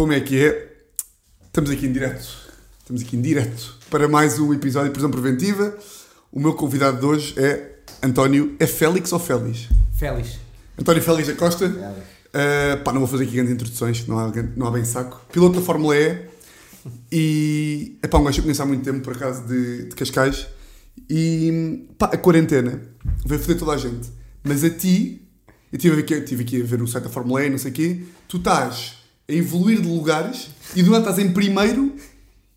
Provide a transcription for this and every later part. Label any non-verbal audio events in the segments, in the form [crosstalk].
Como é que é? Estamos aqui em direto. Estamos aqui em direto para mais um episódio de Prisão Preventiva. O meu convidado de hoje é António. É Félix ou Félix? Félix. António Félix da Costa. Félix. Uh, pá, não vou fazer aqui grandes introduções, não há, não há bem saco. Piloto da Fórmula E. E. É pá, um gajo que eu conheço há muito tempo, por acaso, de, de Cascais. E. pá, a quarentena veio foder toda a gente. Mas a ti. Eu estive aqui, tive aqui a ver o site da Fórmula E e não sei o quê. Tu estás a evoluir de lugares e do nada estás em primeiro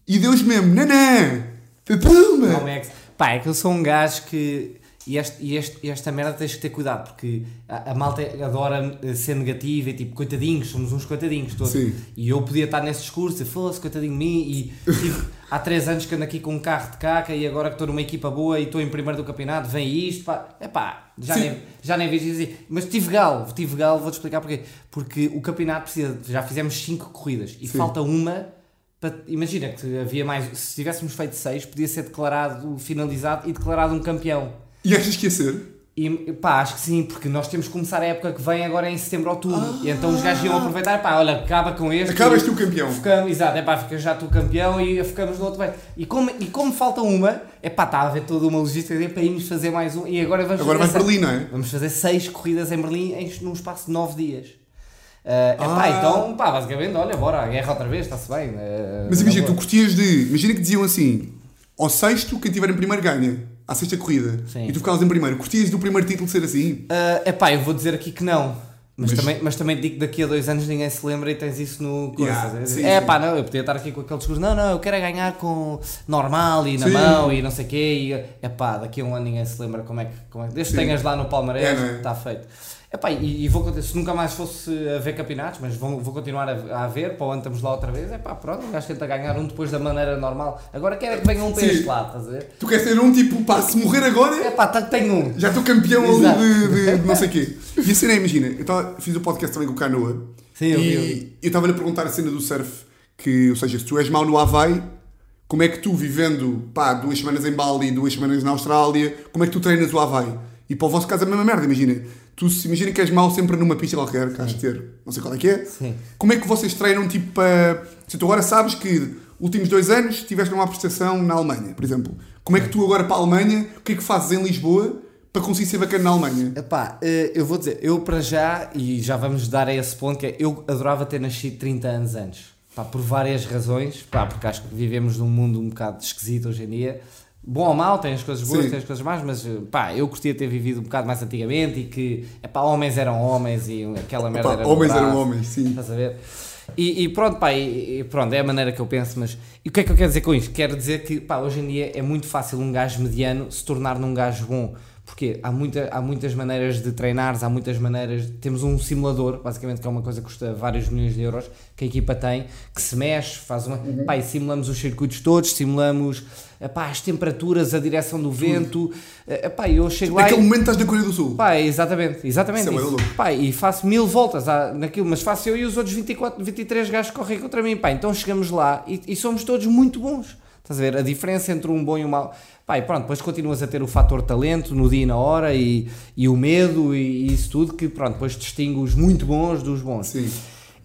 e Deus mesmo, nanã! Puma! Não é que... Pá, é que eu sou um gajo que. E, este, e este, esta merda tens que ter cuidado, porque a, a malta adora ser negativa e tipo, coitadinhos, somos uns coitadinhos todos. Sim. E eu podia estar nesse discurso, foda-se, coitadinho de mim, e tive, há 3 anos que ando aqui com um carro de caca e agora que estou numa equipa boa e estou em primeiro do campeonato, vem isto, pá, é pá, já Sim. nem, já nem vejo assim. Mas tive galo, tive galo, vou-te explicar porquê. Porque o campeonato precisa, já fizemos 5 corridas e Sim. falta uma. Imagina que havia mais, se tivéssemos feito 6, podia ser declarado finalizado e declarado um campeão. E ia ser? E pá, acho que sim, porque nós temos que começar a época que vem agora em setembro, outubro. E então os gajos iam aproveitar, pá, olha, acaba com este. Acabas tu campeão. Ficamos, exato, é pá, fica já tu campeão e ficamos no outro bem. E como, e como falta uma, é pá, está a haver toda uma logística para irmos fazer mais um. E agora vamos Agora vais para Berlim, não é? Vamos fazer seis corridas em Berlim em, num espaço de nove dias. é pá, Ah. então, pá, basicamente, olha, bora, a guerra outra vez, está-se bem. eh, Mas na imagina, tu curtias de. Imagina que diziam assim: ao sexto, quem estiver em primeiro ganha. À sexta corrida. Sim. E tu ficavas em primeiro. Curtias do primeiro título ser assim? é pá, eu vou dizer aqui que não. Mas, Mas- Também, mas também digo que daqui a dois anos ninguém se lembra e tens isso no. Yeah, sim, é sim. pá, não, eu podia estar aqui com aquele discurso, não, não, eu quero é ganhar com normal e na Sim. mão e não sei o quê. E, é pá, daqui a um ano ninguém se lembra como é que. Como é, desde que tenhas lá no Palmarés, É, não é? está feito. É pá, e, e vou se nunca mais fosse haver campeonatos, mas vou, vou continuar a, a haver, para o ano estamos lá outra vez, é pá, pronto, o gajo tenta ganhar um depois da maneira normal. Agora quero é que venha um para este lado, estás a ver? Tu queres ter um tipo, pá, se morrer agora, É pá, tá- tenho um. já estou campeão Exato. ali de, de- de não sei o quê. E a cena é, imagina, eu tava, fiz o podcast também com o Canoa. Sim, eu e eu estava-lhe a perguntar a cena do surf, que, ou seja, se tu és mau no Havaí, como é que tu, vivendo, pá, duas semanas em Bali, duas semanas na Austrália, como é que tu treinas o Havaí? E para o vosso caso é a mesma merda, imagina. Tu se imagina que és mau sempre numa pista qualquer, que de ter, não sei qual é que é. Sim. Como é que vocês treinam, tipo, para... Se tu agora sabes que últimos dois anos estiveste numa prestação na Alemanha, por exemplo. Como é que tu agora para a Alemanha, o que é que fazes em Lisboa para conseguir ser bacana na Alemanha? Epá, eh, eu vou dizer, eu para já, e já vamos dar a esse ponto, que é, eu adorava ter nascido 30 anos antes. Pá, por várias razões, pá, porque acho que vivemos num mundo um bocado esquisito hoje em dia. Bom ou mau, tem as coisas boas, Sim. tem as coisas más, mas eh, pá, eu curtia ter vivido um bocado mais antigamente e que, epá, homens eram homens e aquela merda Pá, era homens braço. eram homens, sim. Estás a ver? E, e pronto, pá, e, e pronto, é a maneira que eu penso, mas e o que é que eu quero dizer com isto? Quero dizer que, pá, hoje em dia é muito fácil um gajo mediano se tornar num gajo bom. Porque há, muita, há muitas maneiras de treinares, há muitas maneiras. Temos um simulador, basicamente, que é uma coisa que custa vários milhões de euros, que a equipa tem, que se mexe, faz uma. Uhum. Pá, simulamos os circuitos todos, simulamos epá, as temperaturas, a direção do vento. Epá, eu chego lá. Naquele e- momento estás na Coreia do Sul. Pá, exatamente, exatamente Isso é isso. louco. Pá, e faço mil voltas à- naquilo, mas faço eu e os outros 24, 23 gajos que correm contra mim. Pá, então chegamos lá e, e somos todos muito bons. Estás a ver? A diferença entre um bom e um mau. Pá, e pronto, depois continuas a ter o fator talento no dia e na hora e, e o medo e, e isso tudo que, pronto, depois distingue os muito bons dos bons. Sim.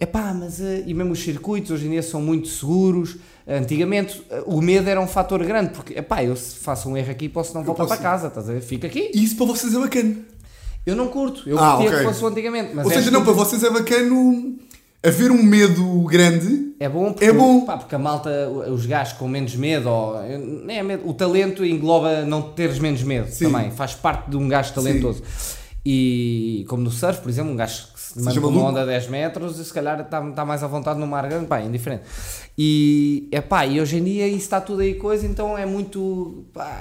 É pá, mas eh, e mesmo os circuitos hoje em dia são muito seguros. Antigamente eh, o medo era um fator grande, porque é pá, eu se faço um erro aqui posso não voltar posso- para casa, estás a ver? Fica aqui. E isso para vocês é bacana. Eu não curto, eu Ah, curtia ok. que fosse antigamente. Ou é seja, não, para vocês é bacana haver um medo grande. É bom porque, É bom. pá, porque a malta, os gajos com menos medo, ou, é medo, o talento engloba não teres menos medo Sim. também, faz parte de um gajo talentoso. E como no surf, por exemplo, um gajo que se manda uma onda a 10 metros, se calhar está, está mais à vontade no mar grande, pá, é indiferente. E, é pá, e hoje em dia isso está tudo aí coisa, então é muito. Pá,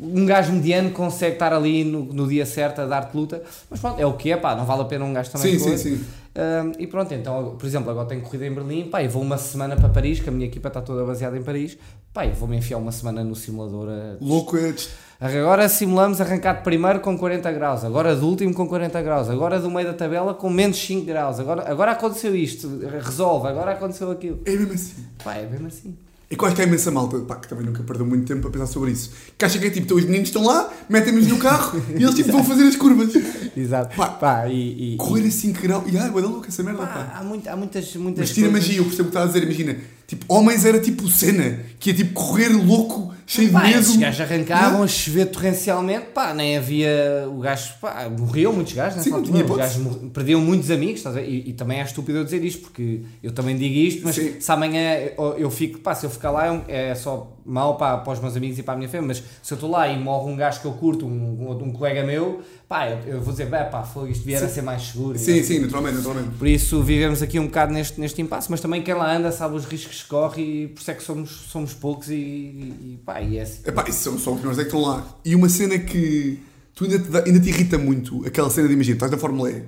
um gajo mediano consegue estar ali no, no dia certo a dar-te luta, mas pronto, é o que é, pá, não vale a pena um gajo também Sim, sim, sim. Um, e pronto, então, por exemplo, agora tenho corrida em Berlim, pá, e vou uma semana para Paris, que a minha equipa está toda baseada em Paris, pá, e vou-me enfiar uma semana no simulador. a- Louco é. Agora simulamos arrancar de primeiro com 40 graus, agora de último com 40 graus, agora do meio da tabela com menos 5 graus, agora, agora aconteceu isto, resolve, agora aconteceu aquilo. É mesmo assim. Pá, é mesmo assim. É eu acho que há imensa malta, pá, que também nunca perdeu muito tempo a pensar sobre isso. Que acha que é tipo, então os meninos estão lá, metem-nos no carro [laughs] e eles tipo vão fazer as curvas. Exato. Pá, Pá, e, e- Correr a 5 graus. E ai, da louca essa merda, Pá, pá. há, muito- há muitas, muitas Mas tira coisas- magia, eu percebo o que estás a dizer, imagina. Tipo, homens era tipo cena, que ia tipo correr louco, cheio Pá, de medo. esses gajos arrancavam Yeah. a chover torrencialmente, pá, nem havia. O gajo, pá, morriam muitos gajos Sim, nessa não tinha altura. Os hipótese. gajos mor- perdiam muitos amigos, estás a ver? E, e também é estúpido eu dizer isto, porque eu também digo isto, mas Sim. se amanhã eu, eu fico, pá, se eu ficar lá é, é só mal para, para os meus amigos e para a minha família, mas se eu estou lá e morre um gajo que eu curto, um, um, colega meu, pá, eu, eu vou dizer, "Bem, pá, foi, isto vier a ser mais seguro. Sim, sim, naturalmente, naturalmente. Por isso vivemos aqui um bocado neste, neste impasse, mas também quem lá anda sabe os riscos que corre e por isso é que somos, somos poucos e, e pá, e é assim. Epá, isso são só os nós é que estão lá. E uma cena que tu ainda te, dá- ainda te irrita muito, aquela cena de imagina, estás na Fórmula E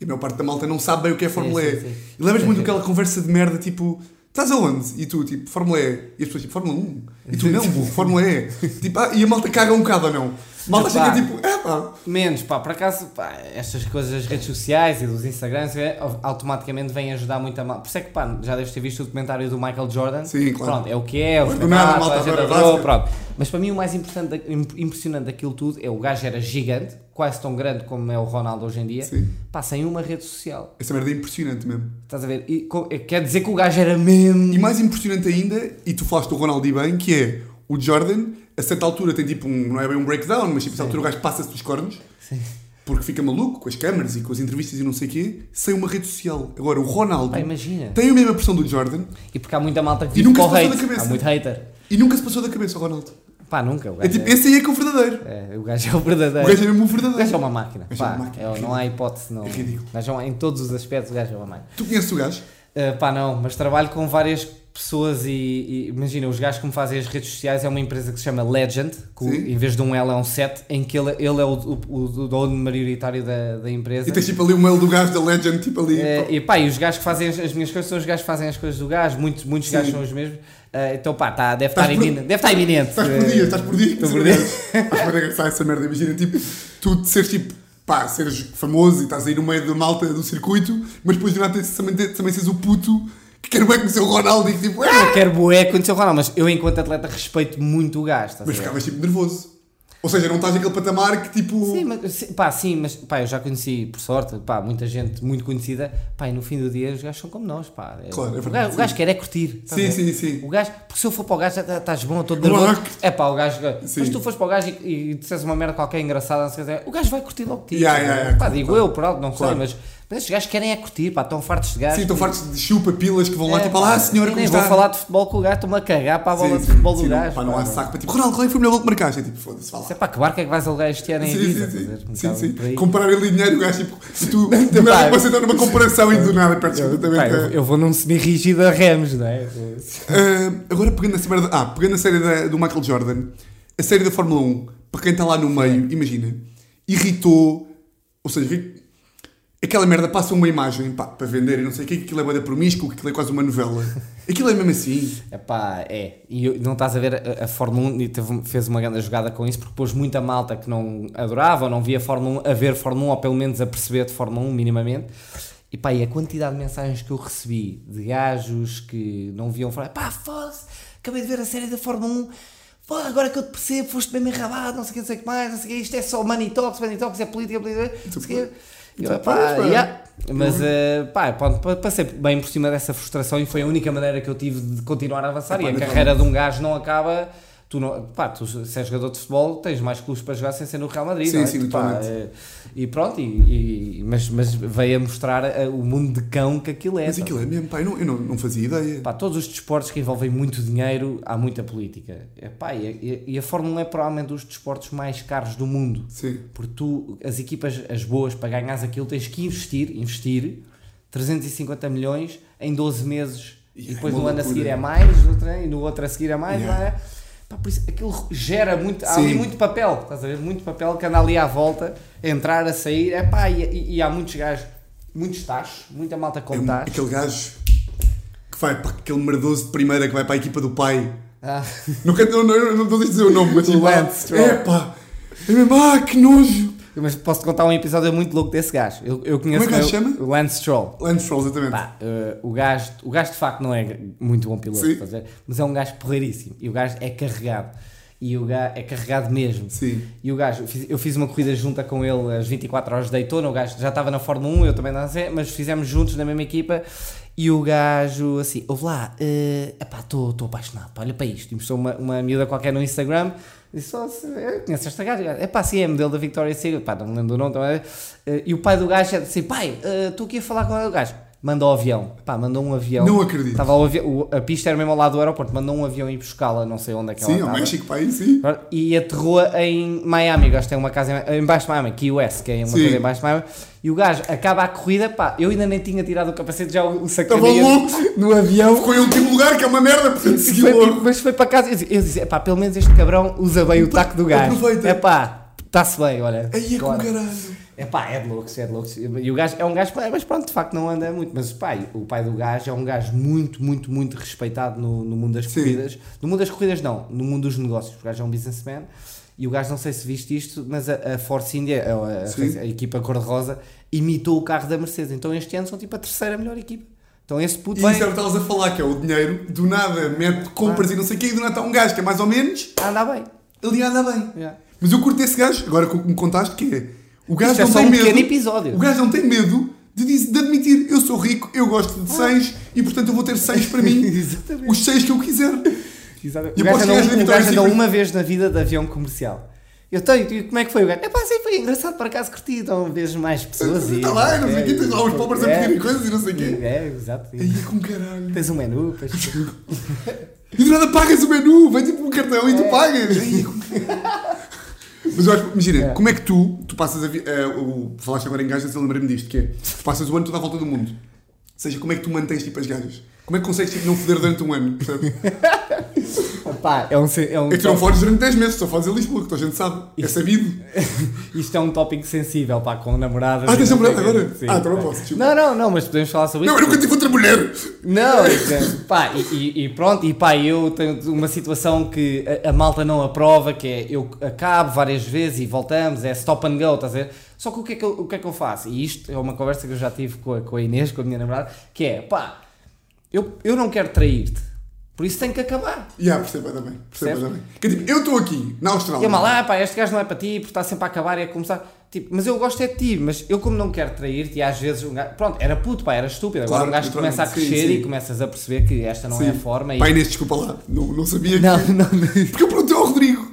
e a maior parte da malta não sabe bem o que é Fórmula sim, E. sim. E Sim, muito sim. [laughs] aquela conversa de merda tipo, estás aonde? E tu, tipo, Fórmula E. E as pessoas, tipo, Fórmula 1. E tu, [laughs] não, burro, Fórmula E. tipo, ah, e a malta caga um bocado ou não? Malta chega tipo, é pá. Menos, pá, por acaso, pá, estas coisas das redes sociais e dos Instagrams é, automaticamente vêm ajudar muito a mal. Por isso é que, pá, já deves ter visto o documentário do Michael Jordan. Sim, claro. Pronto, é o que é, o malta basquete. pronto. Mas para mim o mais importante, impressionante daquilo tudo é o gajo era gigante, quase tão grande como é o Ronaldo hoje em dia, Sim. pá, sem uma rede social. Essa merda é impressionante mesmo. Estás a ver? E, co- quer dizer que o gajo era mesmo. E mais impressionante ainda, e tu falaste do Ronaldo e bem, que é o Jordan, a certa altura tem tipo um, não é bem um breakdown, mas tipo, a certa altura o gajo passa-se dos cornos. Sim. Porque fica maluco com as câmaras e com as entrevistas e não sei o quê, sem uma rede social. Agora, o Ronaldo Pá, imagina. tem a mesma pressão do Jordan E porque há muita malta que E vive nunca o se passou hate. da cabeça. Há muito hater. e nunca se passou da cabeça o Ronaldo. Pá, nunca. O É gajo tipo, esse aí é que é o verdadeiro. é, o gajo é o verdadeiro. O gajo é mesmo o O gajo é verdadeiro. uma máquina. O gajo é Pá, uma máquina. é- não há hipótese. Não. É ridículo. O gajo é uma- em todos os aspectos, o gajo é uma máquina. Tu conheces o gajo? Uh, pá, não, mas trabalho com várias pessoas e, e imagina, os gajos que me fazem as redes sociais é uma empresa que se chama Legend, que o- em vez de um L é um 7, em que ele, ele é o, o, o dono maioritário da, da empresa. E tens tipo ali o mail do gajo da Legend, tipo ali. É, e pá, e os gajos que fazem as, as minhas coisas são os gajos que fazem as coisas do gajo, muitos, muitos Sim. gajos são os mesmos. Uh, então pá, tá, deve, Estás estar por- iminente, deve estar iminente. Estás por dia, estás por dia. Que por dia. que engraçar essa merda. Imagina, tipo, tu seres tipo, pá, seres famoso e estás aí no meio da malta do circuito, mas depois de nada também, também seres o puto [laughs] que quer bem conhecer o Ronaldo e que tipo, ah! Eu quero bué conhecer o Ronaldo, mas eu enquanto atleta respeito muito o gajo, Mas ficavas tipo nervoso. Ou seja, não estás naquele patamar que tipo. Sim, mas, pá, sim, mas pá, eu já conheci, por sorte, pá, muita gente muito conhecida, pá, e no fim do dia os gajos são como nós, pá. É- Claro, é o, verdade, gajo, o gajo quer é curtir. Sim, ver? sim, sim. O gajo, porque se eu for para o gajo, tá- estás bom, todo nervoso. que- É pá, o gajo. Sim. Mas se tu fores para o gajo e, e disseres uma merda qualquer engraçada, não sei o que o gajo vai curtir logo de ti. Yeah, yeah, yeah, pá, claro, digo claro. eu, por algo, não Claro. sei, mas, mas estes gajos querem é curtir, pá, estão fartos de gajos. Sim, estão fartos de chupa pilas que vão lá É, tipo, pá, ah, senhora, como está? vou falar de futebol com o gajo, estou-me a cagar para a bola Sim, de sim, futebol sim, do não, gajo. pá, não há saco para tipo, Ronaldo, qual é foi o melhor gol que marcaste? É tipo, foda-se, fala. Sei pá, que barco é que vais alugar este ano em Sim, Ibiza? sim, a sim. Sim, sim. Comparar ali dinheiro, o gajo tipo, se tu nada você está numa comparação e do nada perdes completamente. eu, a- vou num semi-rígido a Remos, não é? [laughs] Ah, agora pegando merda. Ah, pegando a série do Michael Jordan, a série da Fórmula 1, para quem está lá no meio, imagina, irritou. Ou seja, aquela merda passa uma imagem pá, para vender e não sei o que, que aquilo é boa promíscuo, que aquilo é quase uma novela. Aquilo é mesmo assim. Epá, é. E não estás a ver a, a Fórmula 1 e teve- fez uma grande jogada com isso porque pôs muita malta que não adorava ou não via Fórmula 1 a ver Fórmula 1 ou pelo menos a perceber de Fórmula 1 minimamente. E pá, e a quantidade de mensagens que eu recebi de gajos que não viam Fórmula pá, foda-se, acabei de ver a série da Fórmula 1. Pô, agora que eu te percebo, foste mesmo enrabado, não sei o que, não sei o que mais, não sei o que, isto é só money talks, money talks, é política, política, não sei o que. E eu, pá, pá. yeah. Mas, eh, pá, pronto, pa- passei bem por cima dessa frustração e foi a única maneira que eu tive de continuar a avançar. Epá, e a naturalmente. carreira de um gajo não acaba. Tu, não, pá, tu se és jogador de futebol, tens mais clubes para jogar sem ser no Real Madrid. Sim, não é? sim, pá, eh, e pronto, e, e- mas, mas veio a mostrar eh, o mundo de cão que aquilo é. Mas tá? aquilo é mesmo, pá, eu não, eu não, não fazia ideia. Pá, todos os desportos que envolvem muito dinheiro, há muita política. É, pá, e, a- e a Fórmula 1 é provavelmente dos desportos mais caros do mundo. Sim. Porque tu, as equipas, as boas, para ganhares aquilo, tens que investir, investir 350 milhões em 12 meses. E E é depois no ano a seguir é mais, no outro, e no outro a seguir é mais, Yeah. não é? Pá, por isso, aquilo gera muito, há Sim. ali muito papel, estás a ver? Muito papel que anda ali à volta, a entrar, a sair, é pá, e, e- e há muitos gajos, muitos tachos, muita malta É com um- tachos. aquele gajo que vai para aquele merdoso de primeira que vai para a equipa do pai. Ah, Não não, não, não, não vou dizer o nome, mas [laughs] tipo, é pá, é mesmo, ah, que nojo. Mas posso contar um episódio muito louco desse gajo. Eu, eu conheço Como é que meu- chama? o Lance Stroll. Lance Stroll, exatamente. Pá, eh, o, gajo, o gajo de facto não é muito bom piloto, Sim. mas é um gajo porreiríssimo. E o gajo é carregado. E o gajo é carregado mesmo. Sim. E o gajo, eu fiz, eu fiz uma corrida junta com ele às 24 horas de Daytona. O gajo já estava na Fórmula 1, eu também não sei, mas fizemos juntos na mesma equipa. E o gajo, assim, ouve lá, uh, epá, estou apaixonado, pá, olha para isto. E mostrou uma, uma miúda qualquer no Instagram. Disse, só se eu conheço esta gaja. É pá, sim, é modelo da Victoria's Secret. Pá, não me lembro do nome também. Eh, e o pai do gajo disse assim: pai, eh, estou aqui a falar com o gajo. Mandou o avião. Pá, mandou um avião. Não acredito. Estava o avi- o- a pista era mesmo ao lado do aeroporto. Mandou um avião ir buscá-la, não sei onde é que ela Sim, ao. México, para aí, sim. E aterrou em Miami, o gajo tem uma casa em, em baixo de Miami, Key West, que é uma Sim. coisa em baixo de Miami. E o gajo acaba a corrida, pá, eu ainda nem tinha tirado o capacete, já o, o Estava louco. no avião. Ficou em último lugar, que é uma merda, portanto seguiu Foi, logo. mas foi para casa, eu disse, eu disse, pá, pelo menos este cabrão usa bem o taco do gajo. aproveita. É pá, está-se bem, olha. Aí é com caralho. É pá, é de loucos, é de loucos. E o gajo é um gajo, mas pronto, de facto não anda muito. Mas o pai, o pai do gajo é um gajo muito, muito, muito respeitado no, no mundo das Sim. corridas. No mundo das corridas não, no mundo dos negócios. O gajo é um businessman e o gajo, não sei se viste isto, mas a, a Force India, a, a- a equipa cor-de-rosa, imitou o carro da Mercedes. Então este ano são tipo a terceira melhor equipa. Então esse puto E vai, isso é o que estavas a falar, que é o dinheiro, do nada mete compras Ah. e não sei o quê, e do nada está um gajo que é mais ou menos, anda bem. ali anda bem. Yeah. Mas eu curto esse gajo, agora que me contaste, que é. O gajo Isto é não só tem um medo. pequeno episódio. O gajo não tem medo de, diz- de admitir, eu sou rico, eu gosto de seis e portanto eu vou ter seis para mim. [laughs] Exatamente. os seis que eu quiser. Exatamente. E O gajo aposto que andou, és da o Vitória gajo andou uma vez na vida de avião comercial. Eu tenho, e como é que foi o gajo? É pá, sim, foi engraçado, por acaso curti, então vezes mais pessoas e... Está lá, não sei o é, quê, tens lá os pobres a é, pedirem coisas e não sei o quê. É, exato. Aí é com caralho. Tens um menu, depois... [laughs] E do nada pagas o menu, vem tipo um cartão e tu É. pagas. Aí é com caralho. [laughs] Mas eu acho, imagina, É. como é que tu, tu passas a eh, o, falaste agora em gajas, eu lembrei-me disto, que é, tu passas o ano todo à volta do mundo. Ou seja, como é que tu mantens tipo as gajas? Como é que consegues tipo, não foder durante um ano? [laughs] Pá, é um... É um É não fodes durante 10 meses, só fodes em Lisboa, que toda a gente sabe. É sabido. [laughs] Isto é um tópico sensível, pá, com namoradas... Ah, tens não namorada agora? Sim, Ah, então não posso, desculpa. Não, não, não, mas podemos falar sobre Não, isso. eu nunca tive outra mulher. Não, é- pá, e, e- e pronto, e pá, eu tenho uma situação que a, a malta não aprova, que é eu acabo várias vezes e voltamos, é stop and go, estás a ver? Só que o que, é que eu, o que é que eu faço? E isto é uma conversa que eu já tive com a, com a Inês, com a minha namorada, que é, pá, eu, eu não quero trair-te, por isso tem que acabar. Já, percebo bem. Percebo Percebes? ainda bem. Que é tipo, eu estou aqui, na Austrália. E a mal, ah, pá, este gajo não é para ti, porque está sempre a acabar e a começar. Tipo, mas eu gosto é de ti, mas eu como não quero trair-te, e às vezes um gajo, pronto, era puto, pá, era estúpido. Agora Claro, um gajo começa a sim, crescer sim. e começas a perceber que esta não é a forma. E... Pai Inês, desculpa lá. Não, não sabia que... Não, não, não. Porque eu perguntei ao Rodrigo.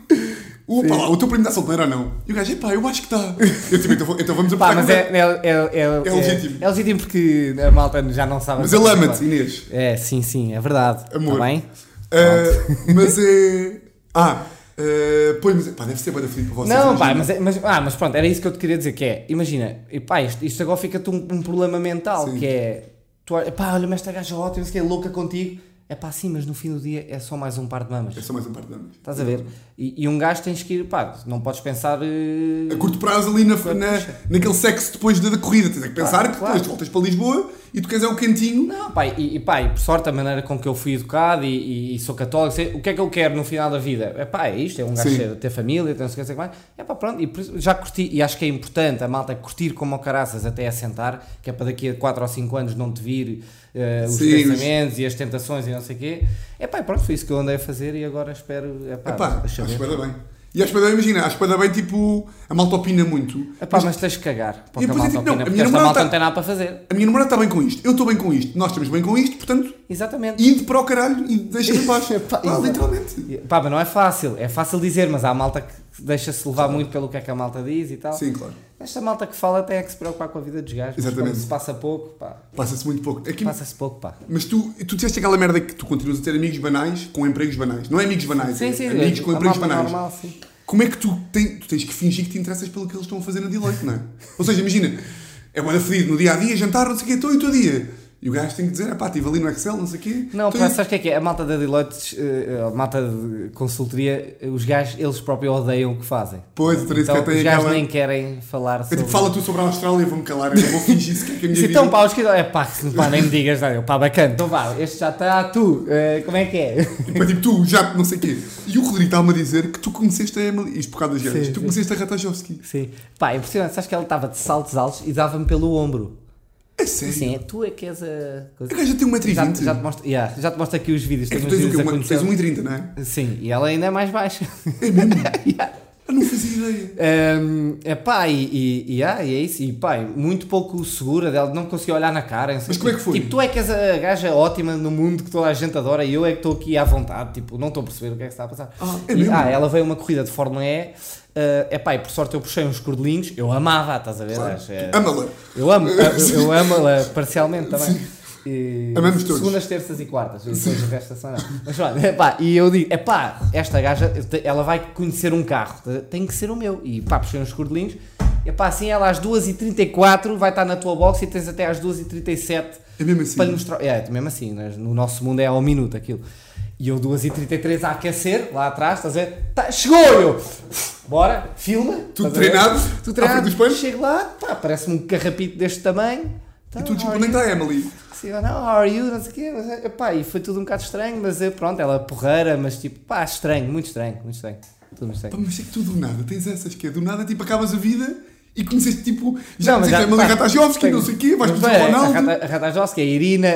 Opa lá, o teu primo está solteiro ou não? E o gajo, epá, eu acho que está. Eu tipo, então, então vamos Pá, apertar mas com é, é, é, é, É legítimo. É, legítimo porque a malta já não sabe. Mas ele ama-te, Inês. É, sim, sim, é verdade. Amor. Está bem? Ah, [laughs] mas é... Ah, ah, pois, mas... Pá, deve ser bem feliz para vocês. Não, imagina. pá, mas, é- mas, ah, mas pronto, era isso que eu te queria dizer, que é, imagina, e pá, isto, isto agora fica-te um, um problema mental, Sim. que é, tu, olha- pá, olha-me esta gaja ótima, que é louca contigo, é pá, sim, mas no fim do dia é só mais um par de mamas, É só mais um par de damas. estás a ver? E, e um gajo tens que ir, pá, não podes pensar... eh, A curto prazo ali na, na, naquele sexo depois da, da corrida. Tens é que pensar Claro, que depois voltas para Lisboa e tu queres é o cantinho. Não, pá, e, e e por sorte a maneira com que eu fui educado e, e- e sou católico, sei, o que é que eu quero no final da vida? É pá, é isto, é um gajo ter, ter família, ter não sei o que mais. É pá, pronto, e já curti, e acho que é importante a malta curtir como o caraças até assentar, que é para daqui a 4 ou 5 anos não te vir eh, os Sim, os- pensamentos e as tentações e não sei o quê. É pá, pronto, foi isso que eu andei a fazer e agora espero, é pá, deixa acho que bem. E acho que dar, imagina, acho que bem, tipo, a malta opina muito. É pá, mas tens que cagar, porque a é malta tipo, não, opina, a porque esta namorada malta tá- não tem nada para fazer. A minha namorada está bem com isto, eu estou bem com isto, nós estamos bem com isto, portanto, Exatamente. ide para o caralho e deixa-me em paz. [laughs] Epá, Pá, exato. literalmente. Pá, mas não é fácil, é fácil dizer, mas há malta que deixa-se levar muito pelo que é que a malta diz e tal. Sim, claro. Esta malta que fala tem é que se preocupar com a vida dos gajos. Exatamente. se passa pouco, pá, Passa-se muito pouco. Aqui, passa-se pouco, pá. Mas tu, tu disseste aquela merda que tu continuas a ter amigos banais com empregos banais. Não é amigos banais, Sim, é sim, amigos com a empregos banais. normal, sim. Como é que tu, tem, tu tens que fingir que te interessas pelo que eles estão a fazer na Deloitte, não é? Ou seja, imagina, é boa feliz no dia a dia, jantar, não sei o quê, estou e todo dia. E o gajo tem que dizer, pá, estive ali no Excel, não sei o quê. Não, Então, pá, sabes o que é que é? A malta da Deloitte, eh, a malta de consultoria, os gajos, eles próprios odeiam o que fazem. Pois, então, Então, tem os gajos aquela... nem querem falar É sobre... tipo, fala tu sobre a Austrália, vou-me calar, eu vou fingir sequer que a minha Disse, vida... então, pá, os que... É pá, pá, nem me digas, não, eu, pá, bacana. Então vá, este já está, tu, eh, como é que é? Tipo, é tipo, tu, já, não sei o quê. E o Rodrigo está-me a dizer que tu conheceste a Emily, isto por causa das tu conheceste a Ratajowski. Sim. Pá, é impressionante, sabes que ela estava de saltos altos e dava-me pelo ombro. É sério? Assim, é tu é que és a... coisa. A gaja tem 1,20m. Já, já, te mostro, yeah, já te mostro aqui os vídeos. É que tu tens o quê? Uma- Tens conhecer. 1,30m, não é? Sim, e ela ainda é mais baixa. É mesmo? [laughs] Yeah. Eu não fazia ideia. Um, é pá, e, e, e, ah, e é isso, e pá, muito pouco segura dela, não conseguia olhar na cara. Mas como é que foi? Tipo, tu é que és a gaja ótima no mundo que toda a gente adora e eu é que estou aqui à vontade, tipo, não estou a perceber o que é que está a passar. Ah, é E, mesmo? ah, ela veio uma corrida de Fórmula E, é pá, e por sorte eu puxei uns cordelinhos, eu amava, estás a ver? Claro. É- Ama-la. eu amo, eu, eu amo-la parcialmente [laughs] também. E, Amamos todos. Segundas, terças e quartas. E depois o resto são não. Mas olha, epá, e eu digo, epá, esta gaja, ela vai conhecer um carro, tem que ser o meu. E pá, puxei uns cordelinhos. Epá, assim ela às 2h34 vai estar na tua box e tens até às 2h37 É mesmo assim. para lhe mostrar. É, mesmo assim, né? no nosso mundo é ao minuto aquilo. E eu 2h33 a aquecer, lá atrás, estás a ver? Tá, chegou eu! Bora, filma. Tudo treinado? Tudo treinado. Chego lá, pá, parece-me um carrapito deste tamanho. Tá, E tu, tipo, how onde é are que you? está a Emily? Sim, não, how are you? Não sei o quê. Mas, epá, e foi tudo um bocado estranho, mas pronto, ela é porreira, mas tipo, pá, estranho, muito estranho, muito estranho. Tudo muito Pá, estranho. mas é que tu do nada tens essas que é do nada, tipo, acabas a vida e conheceste, tipo, já Não, conheceste a Emily pá, Ratajowski, tenho- não sei o quê, vais conhecer o bem, Ronaldo. A Rata- a Irina,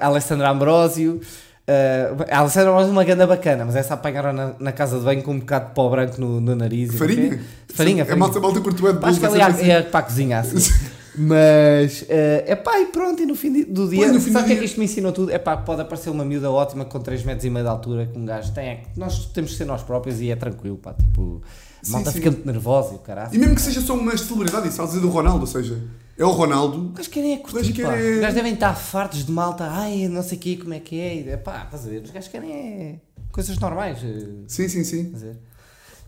a, a Alessandra Ambrosio. eh, a Alessandra Ambrosio é uma ganda bacana, mas essa apanharam na, na casa de banho com um bocado de pó branco no, no nariz. Farinha? Farinha, farinha. malta, a malta curto é de Acho que vai é, ser é para a cozinha assim. [laughs] Mas é pá, e pronto, e no fim do dia, Pois, no fim sabe o que é que isto me ensinou tudo? É pá, pode aparecer uma miúda ótima com 3 metros e meio de altura que um gajo tem. É nós temos que ser nós próprios e é tranquilo, pá. Tipo, a malta sim. fica muito nervosa e o caralho. E mesmo que seja só uma celebridade, isso, a dizer do Ronaldo, ou seja, é o Ronaldo. Os gajos querem é curtir, pá. querem- Os gajos devem estar fartos de malta. Ai, não sei o quê, como é que é. E, É pá, estás a ver? Os gajos querem é coisas normais. eh, Sim, sim, sim.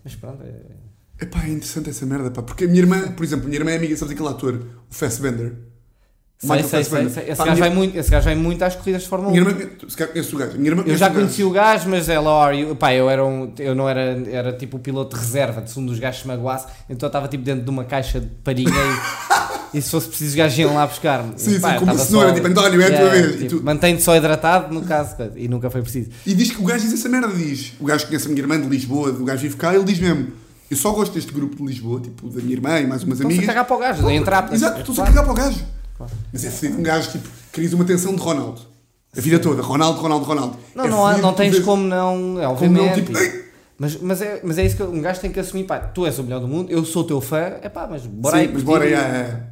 Mas pronto, é... Epá, é interessante essa merda, pá. Porque a minha irmã, por exemplo, a minha irmã é amiga, sabes aquele ator, o Fassbender? O Sei, sei, sei. Esse Pá, gajo, minha- vai muito, esse gajo vai muito às corridas de Fórmula 1. Minha irmã, se o gajo. Minha irmã Eu já gajo. conheci o gajo, mas ela, are you? Pá, eu, era um, eu não era, era tipo o piloto de reserva, de se um dos gajos se magoasse, então eu estava tipo dentro de uma caixa de parinha e, [laughs] e se fosse preciso os gajos iam lá buscar-me. Sim, Pá, sim, como cenoura, tipo, António, é a tua vez. E Tipo, tu- Mantém-te só hidratado, no caso, e nunca foi preciso. E diz que o gajo diz essa merda, diz. O gajo conhece a minha irmã de Lisboa, o gajo vive cá, ele diz mesmo. Eu só gosto deste grupo de Lisboa, tipo, da minha irmã e mais umas Estão-se a amigas. cagar para o gajo, a entrar. Exato, estou-se a Claro. cagar para o gajo. Mas é fedido um gajo, tipo, querias uma atenção de Ronaldo. A vida toda, Ronaldo, Ronaldo, Ronaldo. Não, É não, há- não tens como não, é Como obviamente. não, tipo, mas, mas, é, mas é isso que um gajo tem que assumir, pá, tu és o melhor do mundo, eu sou teu fã, é pá, mas bora Sim, aí. mas bora, é, é,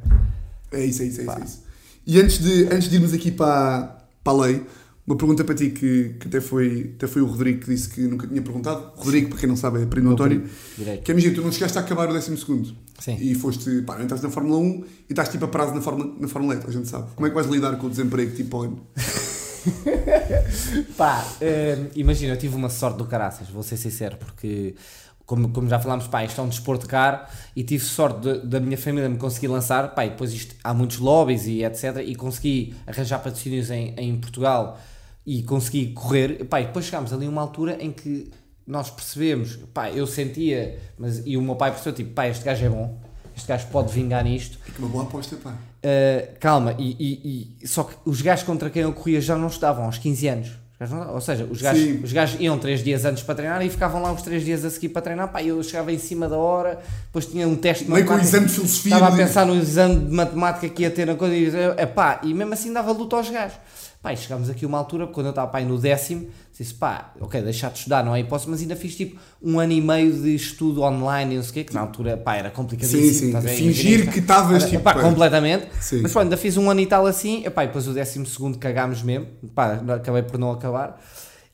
é isso, é isso, é isso, é isso. E antes de, antes de irmos aqui para, para a lei, uma pergunta para ti que, que até, foi, até foi o Rodrigo que disse que nunca tinha perguntado. Rodrigo, para quem não sabe, é primo António. Direito. Que é, imagina, tu não chegaste a acabar o décimo segundo. Sim. E foste, pá, entraste na Fórmula 1 e estás tipo a prazo na Fórmula, na Fórmula E, a gente sabe. Como é que vais lidar com o desemprego tipo ano? [laughs] Pá, hum, imagina, eu tive uma sorte do caraças, vou ser sincero, porque como, como já falámos, pá, isto é um desporto caro e tive sorte de- da minha família me conseguir lançar, pá, e depois isto, há muitos lobbies e etc, e consegui arranjar patrocínios em, em Portugal e consegui correr, pá, e depois chegámos ali a uma altura em que nós percebemos, pá, eu sentia, mas, e o meu pai percebeu, tipo, pá, este gajo é bom, este gajo pode vingar nisto, É que uma boa aposta, pá. Uh, calma, e, e- e- só que os gajos contra quem eu corria já não estavam aos 15 anos. Não- ou seja, os Sim. gajos, os gajos iam 3 dias antes para treinar e ficavam lá os 3 dias a seguir para treinar. Pá, eu chegava em cima da hora, depois tinha um teste de Meio com o matemática. exame de filosofia. Estava a de- pensar no exame de matemática que ia ter na coisa e, é pá, e mesmo assim dava luta aos gajos. Pá, e chegámos aqui a uma altura, quando eu estava pá, no décimo, disse pá, ok, deixar de estudar, não é hipótese, mas ainda fiz tipo um ano e meio de estudo online e não sei o quê, que na altura pá, era complicadíssimo. Sim, sim. Fingir que estavas tipo. pá, pá, completamente. Sim. Mas pronto, ainda fiz um ano e tal assim, epá, e depois o décimo segundo cagámos mesmo, pá, acabei por não acabar.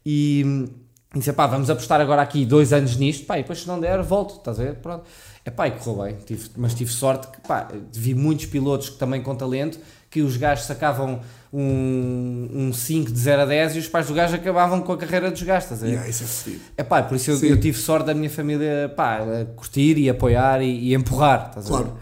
E hum, disse, pá, vamos apostar agora aqui dois anos nisto, pá, e depois se não der, volto, estás a ver? Pronto. Epá, e correu bem, tive, mas tive sorte que, pá, vi muitos pilotos que também com talento, que os gajos sacavam um, um 5 de 0 a 10 e os pais do gajo acabavam com a carreira dos a ver? Yeah, isso é fedido. É pá, por isso eu, eu tive sorte da minha família pá, a curtir e apoiar e, e empurrar. Estás a ver? Claro.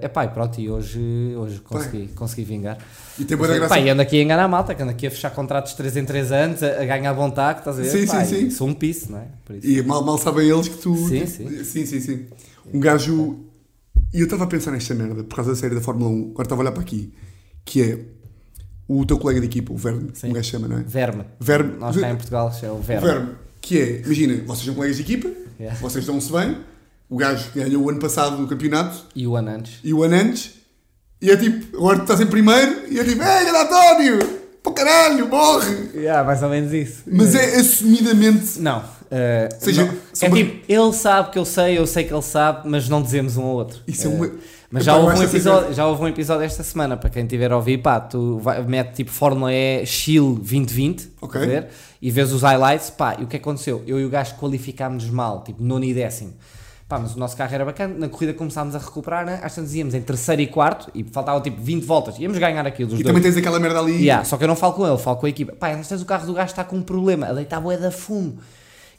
é pá, e pronto, e hoje, hoje consegui, consegui vingar. E tem boa graça. E ando aqui a enganar a malta, que ando aqui a fechar contratos de 3 em 3 anos, a, a ganhar vontade, estás a ver? Sim, Pá, sim, sim. Sou um piso, não é? E mal, mal sabem eles que tu. Sim, sim. sim, sim, sim. Um gajo. E eu estava a pensar nesta merda, por causa da série da Fórmula 1, agora estava a olhar para aqui, que é o teu colega de equipa, o Verme, Sim. um gajo chama, não é? Verme. Verme. Nós cá em Portugal é o O verme. Verme, que é, imagina, vocês são colegas de equipa, Yeah. vocês dão-se bem, o gajo ganhou o ano passado o campeonato E o Anantes. e o ano antes, e é tipo, agora tu estás em primeiro, e é tipo, ei, António, para caralho, morre! Yeah, mais ou menos isso. Mas é assumidamente. Não. eh, Seja, não. é uma- tipo, ele sabe que eu sei, eu sei que ele sabe, mas não dizemos um ao outro. Isso é Eh, uma- Mas já eu houve, um episódio, já houve um episódio esta semana, para quem tiver a ouvir, pá, tu vai, mete tipo Fórmula E Chile 2020, Ok. a ver, e vês os highlights, pá, e o que é aconteceu? Eu e o gajo qualificámos-nos mal, tipo nono e décimo. Pá, mas o nosso carro era bacana, na corrida começámos a recuperar, né? às tantas íamos em terceiro e quarto, e faltavam tipo 20 voltas, íamos ganhar aquilo E dois. também tens aquela merda ali. Yeah, só que eu não falo com ele, falo com a equipa. Pá, às vezes o carro do gajo está com um problema, a deitar bué da fumo.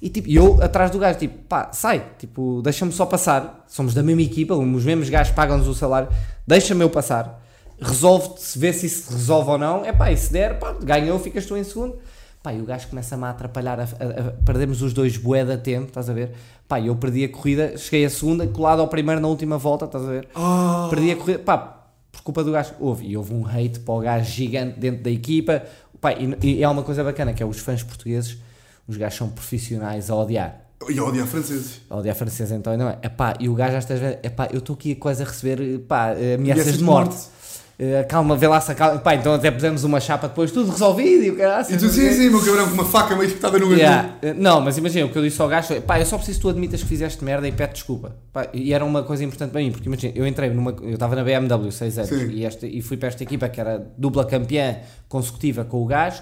E tipo, eu atrás do gajo, tipo, pá, sai, tipo, deixa-me só passar. Somos da mesma equipa, os mesmos gajos pagam-nos o salário, deixa-me eu passar. Resolve-se, vê se isso se resolve ou não. É pá, e se der, pá, ganhou, ficas tu em segundo. Pá, e o gajo começa-me a atrapalhar, a, a- a- perdemos os dois bué da tempo, estás a ver? Pá, eu perdi a corrida, cheguei a segunda, colado ao primeiro na última volta, estás a ver? Ah, Perdi a corrida, pá, por culpa do gajo. Houve, e houve um hate para o gajo gigante dentro da equipa. Pá, e, e é uma coisa bacana, que é os fãs portugueses, os gajos são profissionais a odiar. E a odiar franceses. A odiar francês então ainda não é. Epá, e o gajo às vezes, epá, eu estou aqui quase a receber pá, ameaças de de morte. morte. Eh, calma, vê lá se acalma. Pá, então até pusemos uma chapa depois, tudo resolvido e o caralho. E tu, sim, sim, meu cabrão, com uma faca meio espetada no Yeah. Eh, Não, mas imagina, o que eu disse ao gajo foi, pá, eu só preciso que tu admitas que fizeste merda e pede desculpa. Pá, e era uma coisa importante para mim, porque imagina, eu entrei numa, eu estava na BMW 6 anos e, esta, e fui para esta equipa que era dupla campeã consecutiva com o gajo.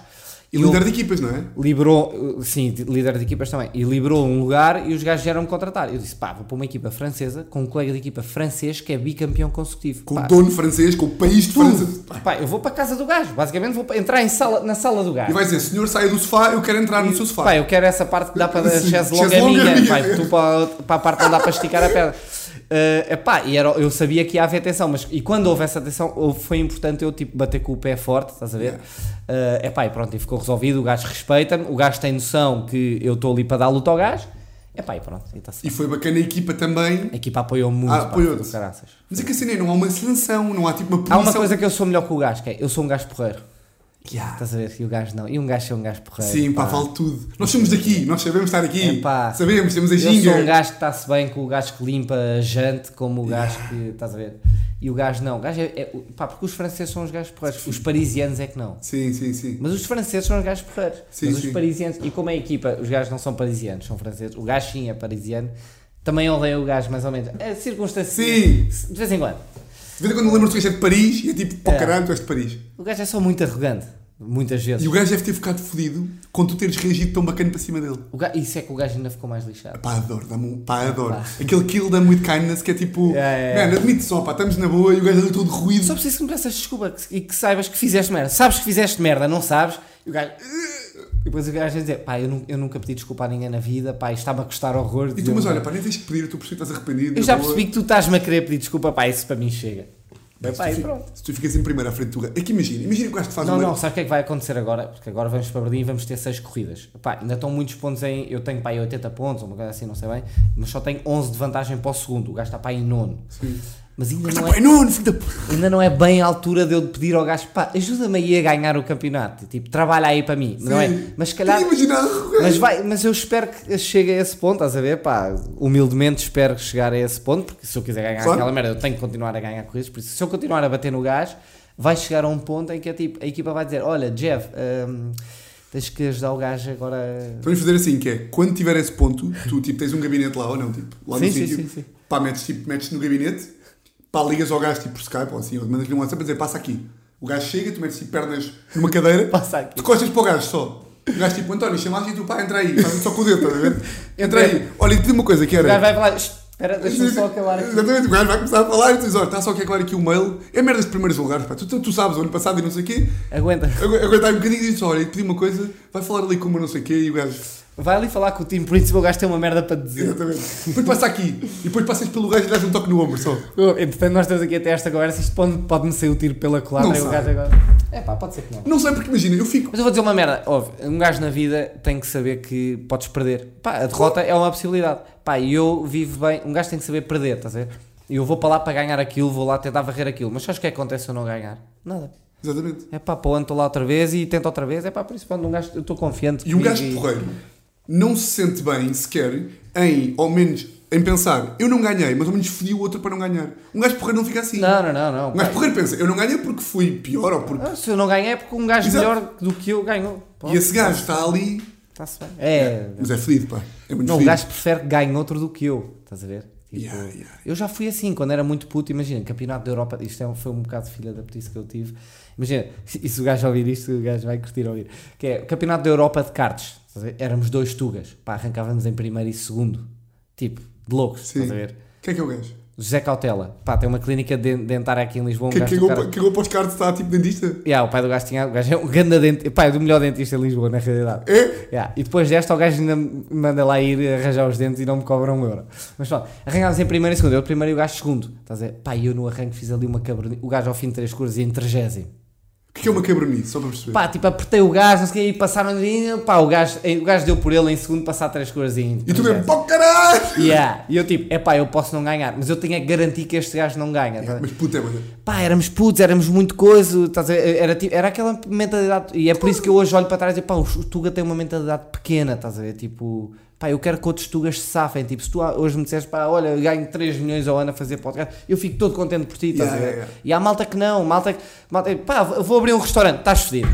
E eu- líder de equipas, não é? liberou, sim, de- líder de equipas também, e liberou um lugar e os gajos vieram-me contratar. Eu disse, pá, vou para uma equipa francesa com um colega de equipa francês que é bicampeão consecutivo. Com pá, o dono francês, com o país de. França. Pá, Pá, eu vou para a casa do gajo, basicamente vou entrar em sala, na sala do gajo. E vai dizer, senhor, saia do sofá, eu quero entrar no seu sofá. Pá, eu quero essa parte que dá para [laughs] chaise longa é é minha, minha. pá, tu para, para a parte onde dá para esticar a perna. Uh, epá, e era, eu sabia que ia haver tensão, mas e quando houve essa tensão, foi importante eu tipo, bater com o pé forte, estás a ver? Uh, epá, e pronto, e ficou resolvido. O gajo respeita-me, o gajo tem noção que eu estou ali para dar luta ao gajo, epá, e pronto, e está-se E foi bacana a equipa também. A equipa apoiou-me muito, Ah, caraças. Mas é que assim, não há uma sanção, não há tipo uma Há punição. uma coisa que eu sou melhor que o gajo, que é eu sou um gajo porreiro. Yeah. Estás a ver? E o gajo não. E um gajo é um gajo porreiro. Sim, pá, vale tudo. Nós somos daqui, nós sabemos estar aqui. Epá. Sabemos, temos a Eu sou um ginga. gajo que está-se bem com o gajo que limpa a jante, como o gajo que. Estás a ver? E o gajo não. O gajo é, é- pá, porque os franceses são os gajos porreiros. Os parisianos é que não. Sim, sim, sim. Mas os franceses são os gajos porreiros. Sim, Mas sim. os parisianos. E como é a equipa, os gajos não são parisianos, são franceses. O gajo sim é parisiano. Também odeia o gajo, mais ou menos. É circunstância. Sim. De vez em quando. Vez em quando lembro-te que este é de Paris e é tipo, pô É. caralho, tu és de Paris. O gajo é só muito arrogante. Muitas vezes. E o gajo deve ter ficado fodido com tu teres reagido tão bacana para cima dele. O gajo- isso é que o gajo ainda ficou mais lixado. Pá, adoro, dá-me um pá, adoro. Pá. Aquele kill da with kindness que é tipo, É, é. man, admite só, pá, estamos na boa e o gajo ali todo ruído. Só preciso que me peças desculpa que- e que saibas que fizeste merda. Sabes que fizeste merda, não sabes? E o gajo. E depois o gajo vai dizer: pá, eu, nu- eu nunca pedi desculpa a ninguém na vida, pá, está-me a custar horror. E tu, mas olha, pá, nem tens que pedir, a perceber que estás arrependido. eu já boa. percebi que tu estás-me a querer pedir desculpa, pá, isso para mim chega. Bem, Pá, se, tu, pronto. se tu ficas em primeiro à frente do gajo. É que imagina, imagina que o gajo te faz Não, uma. não, sabes o que é que vai acontecer agora? Porque agora vamos para Berlim e vamos ter 6 corridas. Pá, ainda estão muitos pontos em. Eu tenho pá, aí 80 pontos, ou uma coisa assim, não sei bem, mas só tenho 11 de vantagem para o segundo. O gajo está aí em nono. Sim. Mas ainda não, é, ainda não é bem a altura de eu pedir ao gajo, pá, ajuda-me aí a ganhar o campeonato. Tipo, trabalha aí para mim. Não é? Sim. Mas se calhar. Mas, vai, mas eu espero que chegue a esse ponto, estás a ver? Pá, humildemente espero chegar a esse ponto, porque se eu quiser ganhar Claro. aquela merda, eu tenho que continuar a ganhar corridas. Por isso, se eu continuar a bater no gás, vai chegar a um ponto em que é tipo, a equipa vai dizer: Olha, Jeff, hum, tens que ajudar o gajo agora. Vamos fazer assim, que é, quando tiver esse ponto, tu tipo, tens um gabinete lá ou não, tipo, lá Sim, no sim, sítio, sim, sim. pá, metes, tipo, metes no gabinete, pá, ligas ao gajo tipo por Skype ou assim, ou mandas-lhe um WhatsApp a dizer, passa aqui. O gajo chega, tu metes tipo pernas numa cadeira, [laughs] Passa aqui. tu costas para o gajo só. O gajo tipo, António, chamaste e tu, pá, entra aí, faz só com o dedo, estás a ver? Entra aí. [laughs] Olha, te digo uma coisa que O gajo era... vai falar: "Shh, Espera, deixa-me só acabar aqui. Exatamente, o gajo vai começar a falar e tu dizes, olha, está só aqui a acabar aqui o mail. É merdas de primeiros lugares, pá. Tu, tu, tu sabes, o ano passado e não sei o quê, Aguenta. agu- aguentar um bocadinho e dizes, olha, e te pedi uma coisa, vai falar ali com uma não sei o quê e o gajo... Vai ali falar com o team principal, o gajo tem uma merda para dizer. Exatamente. Depois passa aqui. E depois passas pelo gajo e dás um toque no ombro só. Entretanto, nós estamos aqui até esta conversa, isto pode- pode-me sair o tiro pela Não e o gajo agora. É pá, pode ser que não. Não sei porque imagina, eu fico. Mas eu vou dizer uma merda, óbvio, um gajo na vida tem que saber que podes perder. Pá, a derrota é uma possibilidade. Pá, e eu vivo bem, um gajo tem que saber perder, estás a ver? E eu vou para lá para ganhar aquilo, vou lá tentar varrer aquilo. Mas sabes o que é que acontece se eu não ganhar? Nada. Exatamente. É pá, para o ano estou lá outra vez e tento outra vez. É pá, por isso quando um gajo, eu estou confiante. E um gajo porreiro não se sente bem sequer em, ao menos, em pensar, eu não ganhei, mas ao menos fodi o outro para não ganhar. Um gajo porreiro não fica assim. Não, não, não, não. Um gajo porreiro pensa, eu não ganhei porque fui pior ou porque. Ah, Se eu não ganhei é porque um gajo Exato. melhor do que eu ganhou. E esse gajo está ali. Está-se bem. É. Mas é fedido, pá. É muito Não, o fedido. gajo prefere que ganhe outro do que eu. Estás a ver? Tipo, Yeah, yeah. Eu já fui assim, quando era muito puto, imagina, campeonato da Europa, isto é, um- foi um bocado filha da petice que eu tive. Imagina, [laughs] e se o gajo ouvir isto, o gajo vai curtir ouvir. Que é campeonato da Europa de cartas. Éramos dois tugas, pá, arrancávamos em primeiro e segundo. Tipo, de loucos, Sim. estás a ver? Quem é que é o gajo? José Cautela, pá, tem uma clínica de- dentária aqui em Lisboa. Um que cagou cara- para os cards está tipo dentista? Yeah, o pai do gajo tinha, o gajo é um grande dentista, pai, do melhor dentista em Lisboa, na realidade. É? Yeah. E depois desta, o gajo ainda me manda lá ir arranjar os dentes e não me cobra um euro. Mas pronto, arranhámos em primeiro e segundo. Eu primeiro e o gajo segundo. Estás a dizer? Pá, e eu no arranque fiz ali uma cabernet. O gajo ao fim de três cursos ia em trigésimo. O que é uma cabernice? Só para perceber. Pá, tipo, apertei o gajo, não sei o que, e passaram ali. Pá, o gajo, o gajo deu por ele em segundo passar três em e tu mesmo, pá, caralho! Yeah. E eu tipo, é pá, eu posso não ganhar, mas eu tenho é que garantir que este gajo não ganha. tá? Mas puta, é mano. Pá, éramos putos, éramos muito coisa, estás a ver? era, tipo- era aquela mentalidade, e é por isso que eu hoje olho para trás e digo, pá, o Tuga tem uma mentalidade pequena, estás a ver? Tipo, pá, eu quero que outros Tugas se safem, tipo, se tu hoje me disseres, pá, olha, eu ganho 3 milhões ao ano a fazer podcast, eu fico todo contente por ti, estás Yeah, a ver? yeah, yeah. E há malta que não, malta que, malta, pá, vou abrir um restaurante, estás fedido,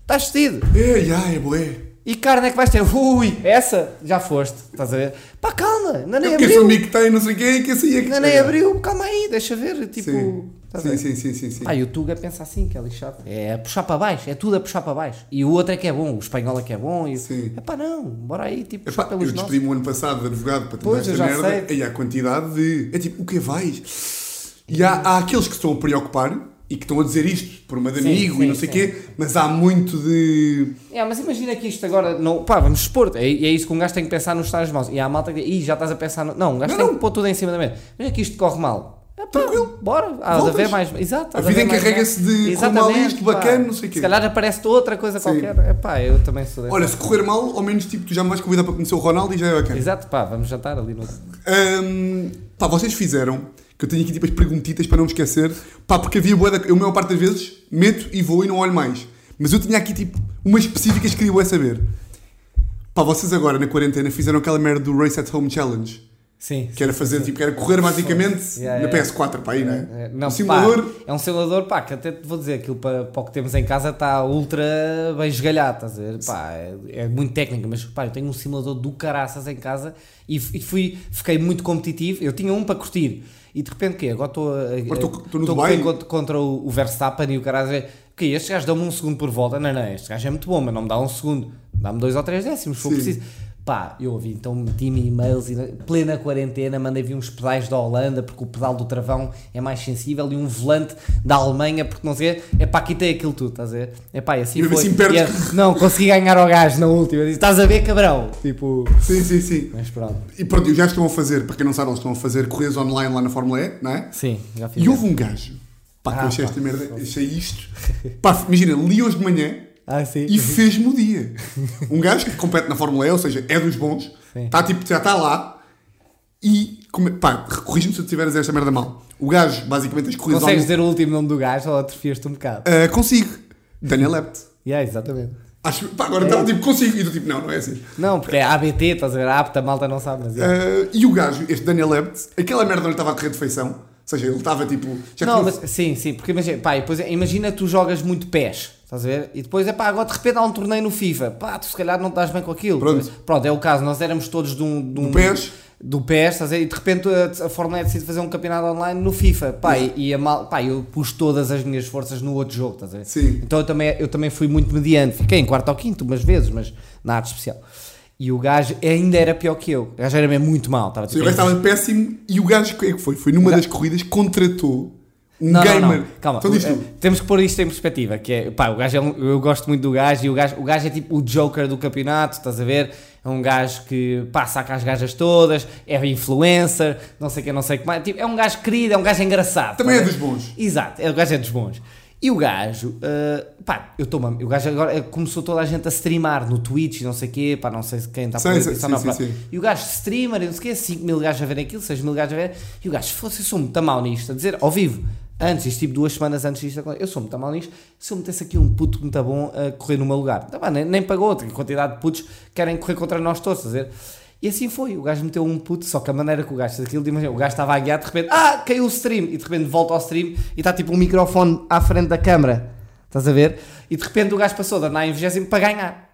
estás fedido. É, já, é boé. E carne é que vais ter? Ui, essa já foste, estás a ver? Pá, calma, ainda nem Que esse abriu, amigo que tem, não sei quem, que esse aí é que ainda nem abriu, calma aí, deixa ver, tipo, Sim. A ver? Sim, sim, sim, sim, sim. Pá, e o Tuga pensa assim, que é lixado. É a puxar para baixo, é tudo a puxar para baixo. E o outro é que é bom, o espanhol é que é bom. E... Sim. É pá, não, bora aí, tipo, puxar Epá, eu pelos nossos. despedi-me o ano passado de advogado para tentar Pois, eu esta merda. sei. E há quantidade de. É tipo, o que vais? E há, há aqueles que se estão a preocupar e que estão a dizer isto por uma de Sim, amigo sim, e não sei o quê, mas há muito de. É, mas imagina que isto agora, não, pá, vamos expor, é, é isso que um gajo tem que pensar nos estágios maus. E há a malta que diz, "Ih, já estás a pensar no... Não, um gajo Não, tem não. que pôr tudo em cima da mesa. Imagina que isto corre mal. É, pá, Tranquilo. Bora, há de Voltas. haver mais... Exato, há A de vida haver mais encarrega-se de correr mal Exatamente, isto, pá. bacana, não sei o quê. Se calhar aparece outra coisa Sim. qualquer. É pá, eu também sou desse. Olha, se correr mal, ao menos tipo, tu já me vais convidar para conhecer o Ronaldo e já é bacana. Exato, pá, vamos jantar ali no... Hum, pá, vocês fizeram, que eu tenho aqui tipo as perguntitas para não me esquecer, pá, porque havia boa, eu a maior parte das vezes meto e vou e não olho mais. Mas eu tinha aqui tipo umas específicas que queria bué saber. Pá, vocês agora na quarentena fizeram aquela merda do Race at Home Challenge, Sim. que era fazer tipo, que era correr basicamente Yeah, na yeah. PS4 para aí, não é? É, Não, um simulador. pá, é um simulador, pá, que até te vou dizer, aquilo para, para o que temos em casa está ultra bem esgalhado, estás a ver? Pá, é, é muito técnico, mas pá, eu tenho um simulador do caraças em casa e, e fui, fiquei muito competitivo. Eu tinha um para curtir e de repente, o quê? Agora estou a- estou- contra, o, o Verstappen e o caralho. O quê? Este gajo dá-me um segundo por volta. Não, não, este gajo é muito bom, mas não me dá um segundo, dá-me dois ou três décimos, se for Sim. preciso. Pá, eu ouvi, então meti-me e-mails e na plena quarentena mandei vir uns pedais da Holanda porque o pedal do travão é mais sensível e um volante da Alemanha porque não sei, é pá, quitei aquilo tudo, estás a ver? É pá, e assim E mesmo foi. assim é- não, consegui ganhar ao gajo na última, eu disse, estás a ver cabrão? Tipo, Sim, sim, sim. mas pronto. E pronto, já estão a fazer, para quem não sabe, eles estão a fazer corridas online lá na Fórmula E, não é? Sim, já fiz. E houve um gajo, pá, que Ah, eu achei pá. esta merda, achei isto. Pá, imagina, li hoje de manhã Ah, sim. e fez-me o dia. Um gajo que compete na Fórmula E, ou seja, é dos bons, Sim. tá, tipo, já está lá e, pá, corrige-me se eu tiver a dizer esta merda mal. O gajo, basicamente, as corridas Consegues online- dizer o último nome do gajo ou atrofias-te um bocado? Ah, consigo. Daniel Lept. Yeah, exatamente. Acho, pá, agora estava tipo, consigo. E tu tipo, não, não é assim. Não, porque é ABT, estás a ver? A apta a malta não sabe, mas. yeah. Ah, e o gajo, este Daniel Lebt, aquela merda lhe estava a correr de feição. Ou seja, ele estava tipo. Não, mas sim, sim, porque imagina, pá, depois, é- imagina tu jogas muito pés, estás a ver? E depois é pá, agora de repente há um torneio no FIFA, pá, tu se calhar não estás bem com aquilo. Pronto. Pronto, é o caso, nós éramos todos de um. De um Do PES. Do PES, estás a ver? E de repente a, a Fórmula E decide fazer um campeonato online no FIFA, pá, e, e a mal, pá, eu pus todas as minhas forças no outro jogo, estás a ver? Sim. Então eu também, eu também fui muito mediante, fiquei em quarto ou quinto umas vezes, mas na arte especial. E o gajo ainda era pior que eu, o gajo era mesmo muito mal, estava Sim, o tipo, gajo estava péssimo e o gajo, é que foi? Foi numa das corridas, contratou um Não, não, gamer. não, calma. Então eh. Temos que pôr isto em perspectiva, que é, pá, o gajo é um- eu gosto muito do gajo e o gajo, o gajo é tipo o Joker do campeonato, estás a ver? É um gajo que passa saca as gajas todas, é influencer, não sei o que, não sei o que mais. Tipo, é um gajo querido, é um gajo engraçado. Também é tá a dos ver? bons. Exato, é, o gajo é dos bons. E o gajo, uh, pá, eu estou O gajo agora eh, começou toda a gente a streamar no Twitch e não sei o quê, pá, não sei se quem está Sim, aí, sim, isso ou sim, não. E o gajo streamer, e não sei o quê, 5 mil gajos a verem aquilo, 6 mil gajos a ver. E o gajo, se fosse, eu sou muito mal nisto, a dizer, ao vivo, antes, isto tipo duas semanas antes disto, eu sou muito mal nisto, se eu metesse aqui um puto muito bom a correr no meu lugar. Tá, pá, nem, nem pagou, tem quantidade de putos que querem correr contra nós todos, estás a? E assim foi, o gajo meteu um puto, só que a maneira que o gajo fez aquilo, imagina, o gajo estava a guiar, de repente, ah, caiu o stream, e de repente volta ao stream e está tipo um microfone à frente da câmara, estás a ver? E de repente o gajo passou da na 20 para ganhar.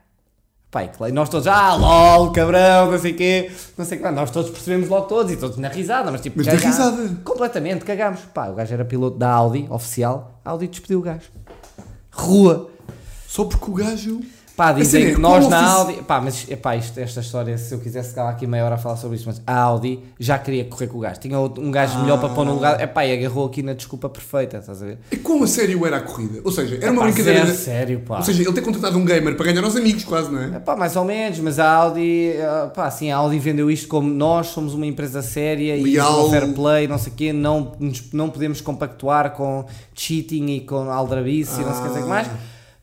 Pai, nós todos, ah, lol, cabrão, não sei o quê, não sei o quê, nós todos percebemos logo todos e todos na risada, mas tipo, Mas cagámos. risada. Completamente, cagámos. Pá, o gajo era piloto da Audi, oficial, a Audi despediu o gajo. Rua. Só porque o gajo. Pá, dizem Assim, que nós na Audi. Pá, mas epá, isto, esta história, se eu quisesse ficar aqui meia hora a falar sobre isto, mas a Audi já queria correr com o gajo. Tinha um gajo melhor para pôr no lugar. Epá, e agarrou aqui na desculpa perfeita, estás a ver? E como a sério era a corrida? Ou seja, era uma brincadeira. zero de- sério, pá. Ou seja, ele ter contratado um gamer para ganhar aos amigos, quase, não é? Epá, mais ou menos, mas a Audi, eh, pá, assim, a Audi vendeu isto como nós somos uma empresa séria Leal. e fair play, não sei o quê, não, não podemos compactuar com cheating e com aldrabice e não sei o que mais.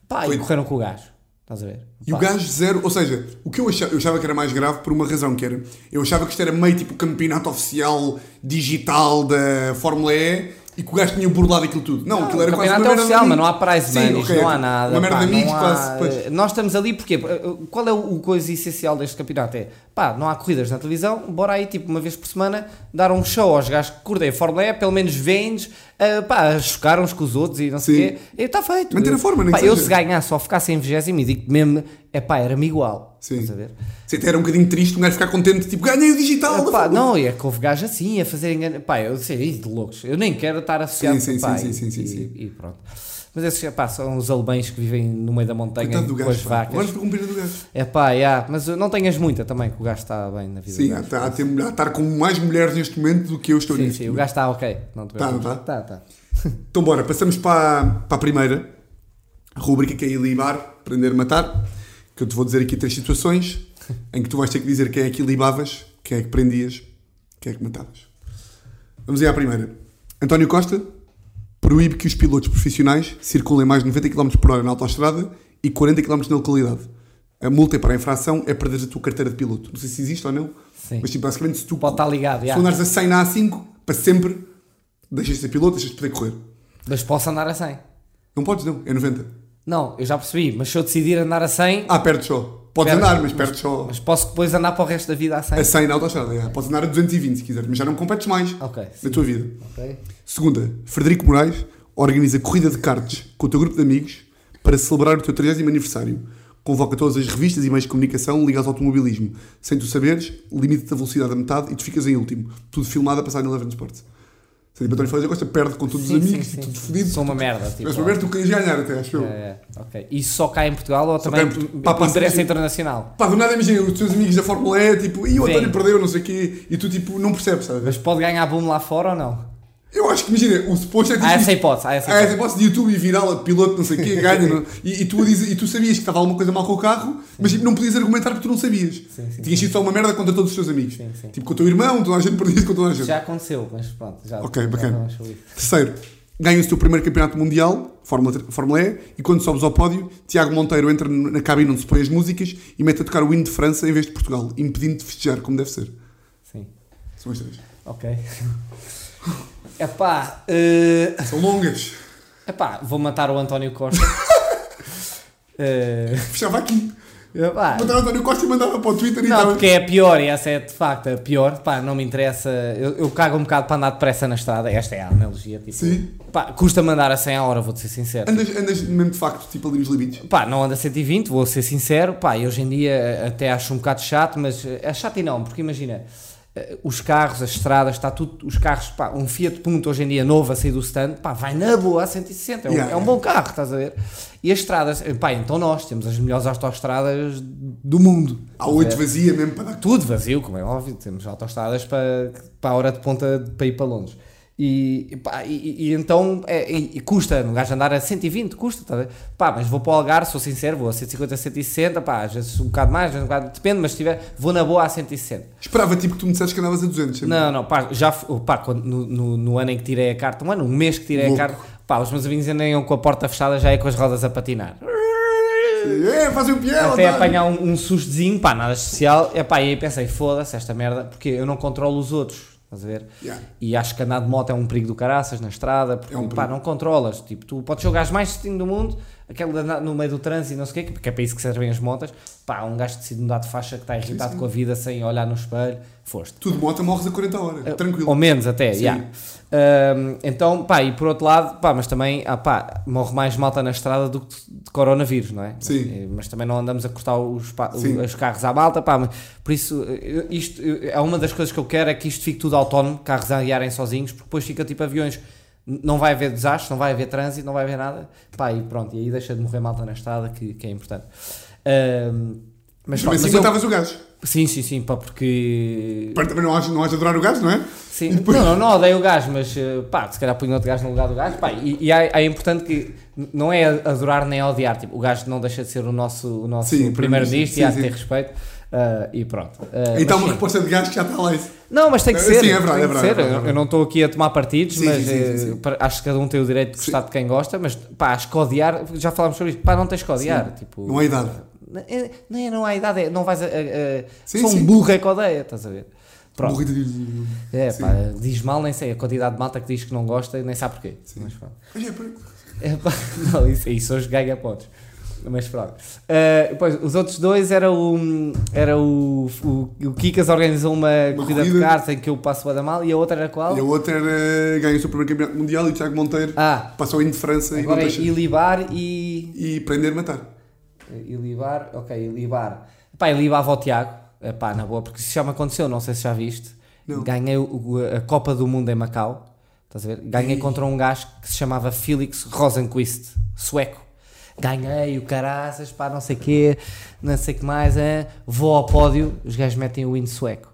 Pá, e Foi- correram com o gajo, estás a ver? E o Pá. gajo zero, ou seja, o que eu achava, eu achava que era mais grave por uma razão, que era, eu achava que isto era meio tipo campeonato oficial digital da Fórmula E e que o gajo tinha burlado aquilo tudo. Não, aquilo O era quase uma campeonato é merda oficial, mas não há prize Sim, money, ok, não há nada. Uma merda pá, amigos, não há- quase. Pois. Nós estamos ali porque qual é o, o coisa essencial deste campeonato? É pá, não há corridas na televisão, bora aí tipo uma vez por semana dar um show aos gajos que curtem a Fórmula E, pelo menos vêem-nos uh, pá, a chocar uns com os outros e não sei o Sim. quê. E está feito. Manter a forma, nem pá, Eu seja. se ganhar só ficasse em 20 e digo mesmo, é pá, era-me igual. Sim. Estás a ver? Se até era um bocadinho triste um gajo ficar contente, tipo, ganhei o digital. da Pá, Fórmula não, e é que houve gajos assim a fazer engano. Pá, eu sei, de loucos. Eu nem quero estar associado Sim, sim, pá, sim, e- sim, sim, e, sim. e pronto. Mas esses pá, são os alemães que vivem no meio da montanha Coitado do com as gajo. vacas. Agora ficou com pena do gajo. É pá, yeah, mas não tenhas muita também, que o gajo está bem na vida. Sim, há, há, há estar com mais mulheres neste momento do que eu estou sim, neste sim, o momento. gajo está ok. Não te Tá, não preocupes. tá? Tá, tá. [laughs] Então bora, passamos para, para a primeira rubrica que é ilibar, prender, matar, que eu te vou dizer aqui três situações em que tu vais ter que dizer quem é que ilibavas, quem é que prendias, quem é que matavas. Vamos aí à primeira. António Costa proíbe que os pilotos profissionais circulem mais de 90 km por hora na autoestrada e 40 km na localidade. A multa para a infração é perder a tua carteira de piloto. Não sei se existe ou não, Sim. mas tipo, basicamente se tu, Pode estar ligado, se andares a 100 na A5, para sempre, deixas de ser piloto, deixas de poder correr. mas posso andar a 100. Não podes não, é 90. Não, eu já percebi, mas se eu decidir andar a 100, Ah, perdes só. Podes andar, mas perdes só. mas posso depois andar para o resto da vida a 100. A 100 na autostrada, é. Podes andar a 220 se quiser, mas já não competes mais Ok, na sim. tua vida. Ok. Segunda, Frederico Moraes organiza corrida de karts com o teu grupo de amigos para celebrar o teu 30 aniversário. Convoca todas as revistas e meios de comunicação ligados ao automobilismo. Sem tu saberes, limita-te a velocidade a metade e tu ficas em último. Tudo filmado a passar no Eleven Sports. Se tipo, António Félix Costa perde com todos Sim, os amigos sim, e tudo fodido. Sou uma merda. Tipo, Mas primeiro tu querias ganhar até, acho eu. É, é, ok. Isso só cai em Portugal ou Só também cai em Portu- Pá, pá, interessa internacional? Pá, do nada imagina, os teus amigos da Fórmula E, tipo, e o António perdeu, não sei o quê, e tu, tipo, não percebes, sabe? Mas pode ganhar boom lá fora ou não? Eu acho que, imagina, o suposto é tipo. Há essa hipótese, há essa hipótese. hipótese de YouTube e viral, a piloto, não sei o quê, [laughs] ganha, não? E, e tu a dizer- e tu sabias que estava alguma coisa mal com o carro, mas tipo, não podias argumentar porque tu não sabias. Sim, sim, Tinhas sido só uma merda contra todos os teus amigos. Sim, sim. Tipo, com o teu irmão, toda a gente perdia com toda a gente. Já aconteceu, mas pronto, já. Ok, já bacana. isso. Terceiro, ganhas o teu primeiro campeonato mundial, Fórmula, Fórmula E, e quando sobes ao pódio, Tiago Monteiro entra na cabine onde se põe as músicas e mete a tocar o hino de França em vez de Portugal, impedindo de festejar, como deve ser. Sim. São as três. Ok. [laughs] Epá, eh, São longas. epá, vou matar o António Costa. [laughs] Eh, Fechava aqui. epá, Mandava António Costa e mandava para o Twitter e Não, porque é a pior e essa é de facto a pior. Pá, não me interessa. Eu, eu cago um bocado para andar depressa na estrada. Esta é a analogia. Tipo, Sim. Pá, custa mandar a 100 a hora, vou-te ser sincero. Andas, andas mesmo de facto, tipo ali nos limites. Pá, não anda a 120, vou ser sincero. Pá, e hoje em dia até acho um bocado chato, mas é chato e não, porque imagina. Eh, Os carros, as estradas, está tudo. Os carros, pá, um Fiat Punto hoje em dia novo a sair do stand, pá, vai na boa a 160. É um, Yeah, é um bom carro, estás a ver? E as estradas, eh, pá, então nós temos as melhores autoestradas do mundo. Há oito ver? vazia mesmo para dar. tudo vazio, como é óbvio, temos autoestradas para, para a hora de ponta para ir para Londres. E, pá, e, e então é, e, custa, no gajo andar a 120, custa, tá? Pá, mas vou para o Algarve, sou sincero, vou a 150, 160, pá, às vezes um bocado mais, às vezes um bocado, depende, mas se tiver, vou na boa a 160. Esperava tipo que tu me dissesses que andavas a 200. sempre. Não, não, pá, já, f- pá, quando, no, no, no ano em que tirei a carta, um ano, um mês que tirei Louco. a carta, pá, os meus amigos andam com a porta fechada já é com as rodas a patinar. É, fazem o piel, Até apanhar um, um sustozinho, pá, nada especial, é pá, e aí pensei, foda-se esta merda, porque eu não controlo os outros, estás a ver? Yeah. E acho que andar de moto é um perigo do caraças na estrada, porque É um pá, não controlas. Tipo, tu podes ser o gajo mais certinho do mundo, aquele de andar no meio do trânsito e não sei o quê, porque é para isso que servem as motas. Pá, um gajo decide mudar de faixa que está irritado sim. com a vida sem olhar no espelho, foste. Tu de moto morres a 40 horas. Tranquilo. Ou menos até, Sim. yeah. Então, pá, e por outro lado, pá, mas também, ah, pá, morre mais malta na estrada do que de coronavírus, não é? Sim. Eh, Mas também não andamos a cortar os, Sim. os carros à malta, pá, mas, por isso, isto, é uma das coisas que eu quero é que isto fique tudo autónomo, carros a guiarem sozinhos, porque depois fica tipo aviões, não vai haver desastre, não vai haver trânsito, não vai haver nada, pá, e pronto, e aí deixa de morrer malta na estrada, que, que é importante. Ahm, mas, Mas pá, assim eu- o gajo. sim, sim, sim, pá, porque Para também não has, não has de adorar o gajo, não é? Sim, [laughs] depois- não, não, não odeio o gajo, mas eh, pá, se calhar punho outro gajo no lugar do gajo, pá, e, e é, é importante que não é adorar nem odiar, tipo, o gajo não deixa de ser o nosso, o nosso primeiro-ministro e há de ter respeito, ah, e pronto. Ah, Então uma sim. resposta de gajo que já está lá. isso. Não, mas tem que Sim, ser, é tem é verdade, é verdade, é Eu- verdade. eu não estou aqui a tomar partidos, Sim, mas sim, sim, eh, sim, sim. acho que cada um tem o direito de gostar de quem gosta, mas pá, acho que odiar, já falámos sobre isto, pá, não tens que odiar, tipo... Não há idade. Não é, não é, não há idade, é, não vais a... a- a- Sim, só um sim. burro é que odeia, estás a ver? Pronto. De- É, Sim. pá, diz mal, nem sei. A quantidade de malta que diz que não gosta, nem sabe porquê. Sim. Mas é, pá, É, [laughs] pá, não, isso, isso hoje ganha pontos. Mas pronto. Uh, depois, os outros dois era o. Era o. O, o Kikas organizou uma, corrida, de corrida. cartas em que eu passo o da mal e a outra era qual? E a outra era ganhou o seu primeiro campeonato mundial e o Tiago Monteiro Ah, passou em de França e agora é deixa. Ilibar e. E prender matar. Ilibar, ok, Ilibar. Pá, Ilibava ao Tiago. Pá, na boa, porque isso já me aconteceu, não sei se já viste. Não. Ganhei o- a Copa do Mundo em Macau. Estás a ver? Ganhei contra um gajo que se chamava Felix Rosenquist, sueco. Ganhei o caraças, pá, não sei o quê, não sei o que mais. É. Vou ao pódio, os gajos metem o hino sueco.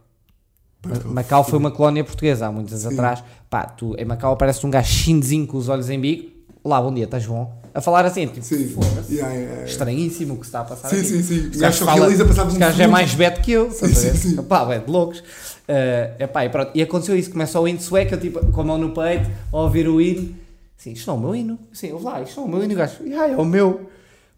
Ma- Macau foi uma colónia portuguesa há muitos anos atrás. Pá, tu em Macau aparece um gajo chindezinho com os olhos em bico. Olá, bom dia, estás bom? A falar assim, tipo, foda-se. Yeah, yeah, yeah. Estranhíssimo o que se está a passar Sim, aqui. sim, sim. O gajo fala- realiza passado esse um gajo é mais beto que eu, a Sim, sim, sim. Epá, é de loucos. Eh, epá, e, pronto. e aconteceu isso, começa o hino sueco, eu, tipo, com a mão no peito, a ouvir o hino. Sim, isto não é o meu hino. Sim, ouve lá, isto não é o meu hino. E o gajo, "Ah, é o meu.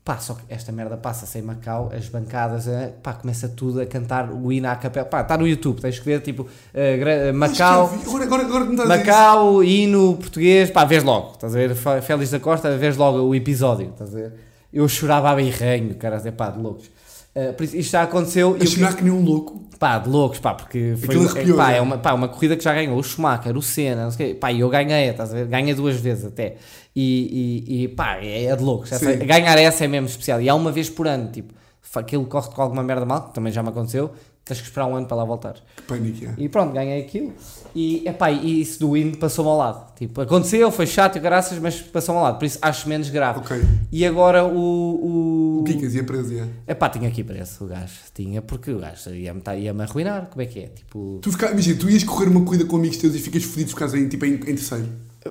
Pá, só que esta merda passa-se em Macau, as bancadas, eh, pá, começa tudo a cantar o hino à capela. Pá, está no YouTube, tens que ver, tipo, Acho Macau. Agora, agora, agora Macau, hino português, pá, vês logo, estás a ver? Félix da Costa, vês logo o episódio, estás a ver? Eu chorava a birranho, cara, é pá, de loucos. Uh, por isso, isto já aconteceu. A chorar que nem um louco. pá, de loucos, pá, porque foi Aquilo é, pá, é uma, pá, uma corrida que já ganhou o Schumacher, o Senna, não sei o quê, pá, e eu ganhei, estás a ver? Ganhei duas vezes até. E, e, e, pá, é, é de loucos. Essa- ganhar essa é mesmo especial. E há uma vez por ano, tipo, aquilo corre com alguma merda mal, que também já me aconteceu, tens que esperar um ano para lá voltar. Que pânico, é. E pronto, ganhei aquilo. E, epá, e isso do hino passou-me ao lado. Tipo, aconteceu, foi chato e graças, mas passou-me ao lado. Por isso acho menos grave. Ok. E agora o. O o... Kikas ia preso, é. Epá, tinha aqui preço o gajo. Tinha, porque o gajo ia-me tá- ia-me arruinar. Como é que é? Tipo. Tu, fica, imagina, tu ias correr uma corrida com amigos teus e ficas fodido se ficares em, tipo, em, em terceiro.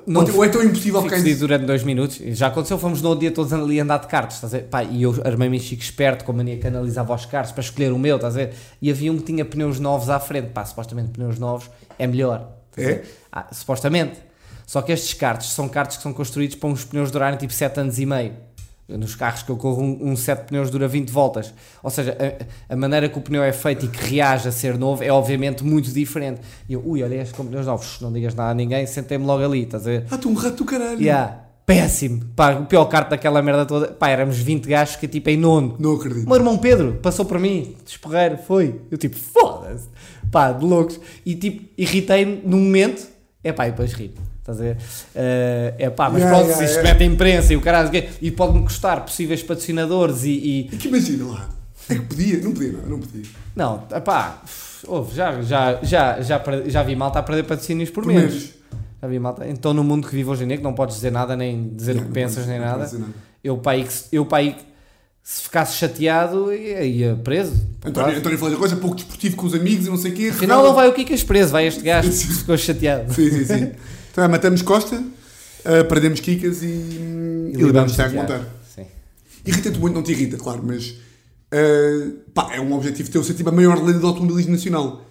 Não ou, ou é tão impossível Fico ficar em fedido durante dois minutos. Já aconteceu, fomos no dia todos ali a andar de cartas, estás a ver? Pá, e eu armei-me chico esperto, com a mania que analisava os carros para escolher o meu, estás a ver? E havia um que tinha pneus novos à frente. Pá, supostamente pneus novos é melhor. É? Ah, supostamente. Só que estes cartos são cartos que são construídos para uns pneus durarem tipo 7 anos e meio. Nos carros que eu corro, um, um set de pneus dura 20 voltas. Ou seja, a, a maneira que o pneu é feito e que reage a ser novo é obviamente muito diferente. E eu, ui, olha este com pneus novos, não digas nada a ninguém, sentei-me logo ali, estás a ver? Ah, tu um rato do caralho. Yeah, péssimo. Pá, o pior kart daquela merda toda. Pá, éramos 20 gajos que tipo em nono. Não O acredito. meu irmão Pedro passou por mim, desporreiro, foi. Eu tipo, foda-se. Pá, de loucos. E tipo, irritei-me num momento. É pá, e depois ri. Estás a ver? Eh, é pá, mas Yeah, pronto, yeah, se isto yeah. mete a imprensa e o caralho, e pode-me custar possíveis patrocinadores e. e- É que imagina lá. É que podia, não podia, não, não podia. Não, pá, ouve, já, já, já, já, já vi malta a perder patrocínios por, Por menos. menos. Já vi malta. Então, no mundo que vive hoje em dia, que não podes dizer nada, nem dizer o que pensas, nem nada. dizer Eu, que se- eu, que se ficasse chateado, ia, ia preso. António, António falou da coisa, pouco desportivo com os amigos e não sei o quê. Afinal, não vai o Kikas preso, vai este [laughs] gajo que ficou chateado. Sim, sim, sim. [laughs] Então é, matamos Costa, uh, perdemos Kikas e, e, e liberamos Tiago Monteiro. Sim. Irrita-te muito, não te irrita, claro, mas uh, pá, é um objetivo teu ser tipo a maior lenda do automobilismo nacional.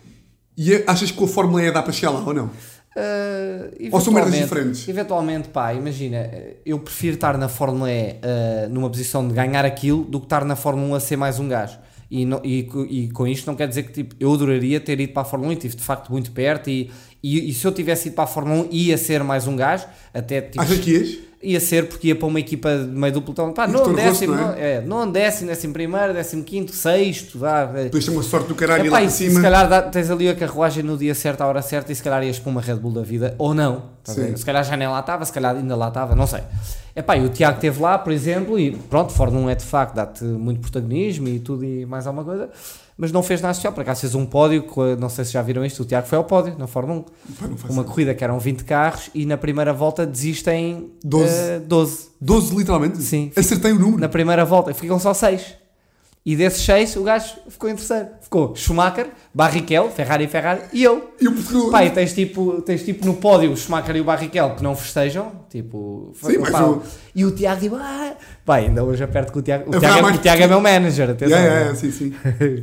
E achas que com a Fórmula E dá para chegar lá ou não? Uh, Ou são merdas diferentes? Eventualmente, pá, imagina, eu prefiro estar na Fórmula E uh, numa posição de ganhar aquilo do que estar na Fórmula 1 a ser mais um gajo. E, não, e, e, com isto não quer dizer que tipo, eu adoraria ter ido para a Fórmula 1 e estive de facto muito perto. E, e, e, se eu tivesse ido para a Fórmula 1 ia ser mais um gajo. Até, tipo, Achas que ias? Ia ser porque ia para uma equipa de meio do pelotão. Pá, não décimo, não é? é? não décimo, décimo primeiro, décimo quinto, sexto. Vá. Depois tem uma sorte do caralho é, lá para cima. Se calhar dá, tens ali a carruagem no dia certo, à hora certa, e se calhar ias para uma Red Bull da vida, ou não. Tá se calhar já nem lá estava, se calhar ainda lá estava, não sei. É pá, e o Tiago esteve lá, por exemplo, e pronto, Fórmula 1 é de facto, dá-te muito protagonismo e tudo e mais alguma coisa mas não fez nada especial. Por acaso fez um pódio, não sei se já viram isto, o Tiago foi ao pódio na Fórmula 1. Uma corrida que eram 20 carros e na primeira volta desistem 12. Uh, 12. 12 literalmente? Sim. Acertei o número. Na primeira volta, ficam só 6. E desses seis, o gajo ficou em terceiro. Ficou Schumacher, Barrichello, Ferrari Ferrari e eu. E o Portugal. Pai, tens tipo, tens tipo no pódio o Schumacher e o Barrichello que não festejam. Tipo, Sim, mas o... E o Tiago, tipo, ah, pai, ainda hoje aperto com o Tiago. O, Tiago, é, o Tiago é meu manager, atenção. Yeah, yeah, sim, sim.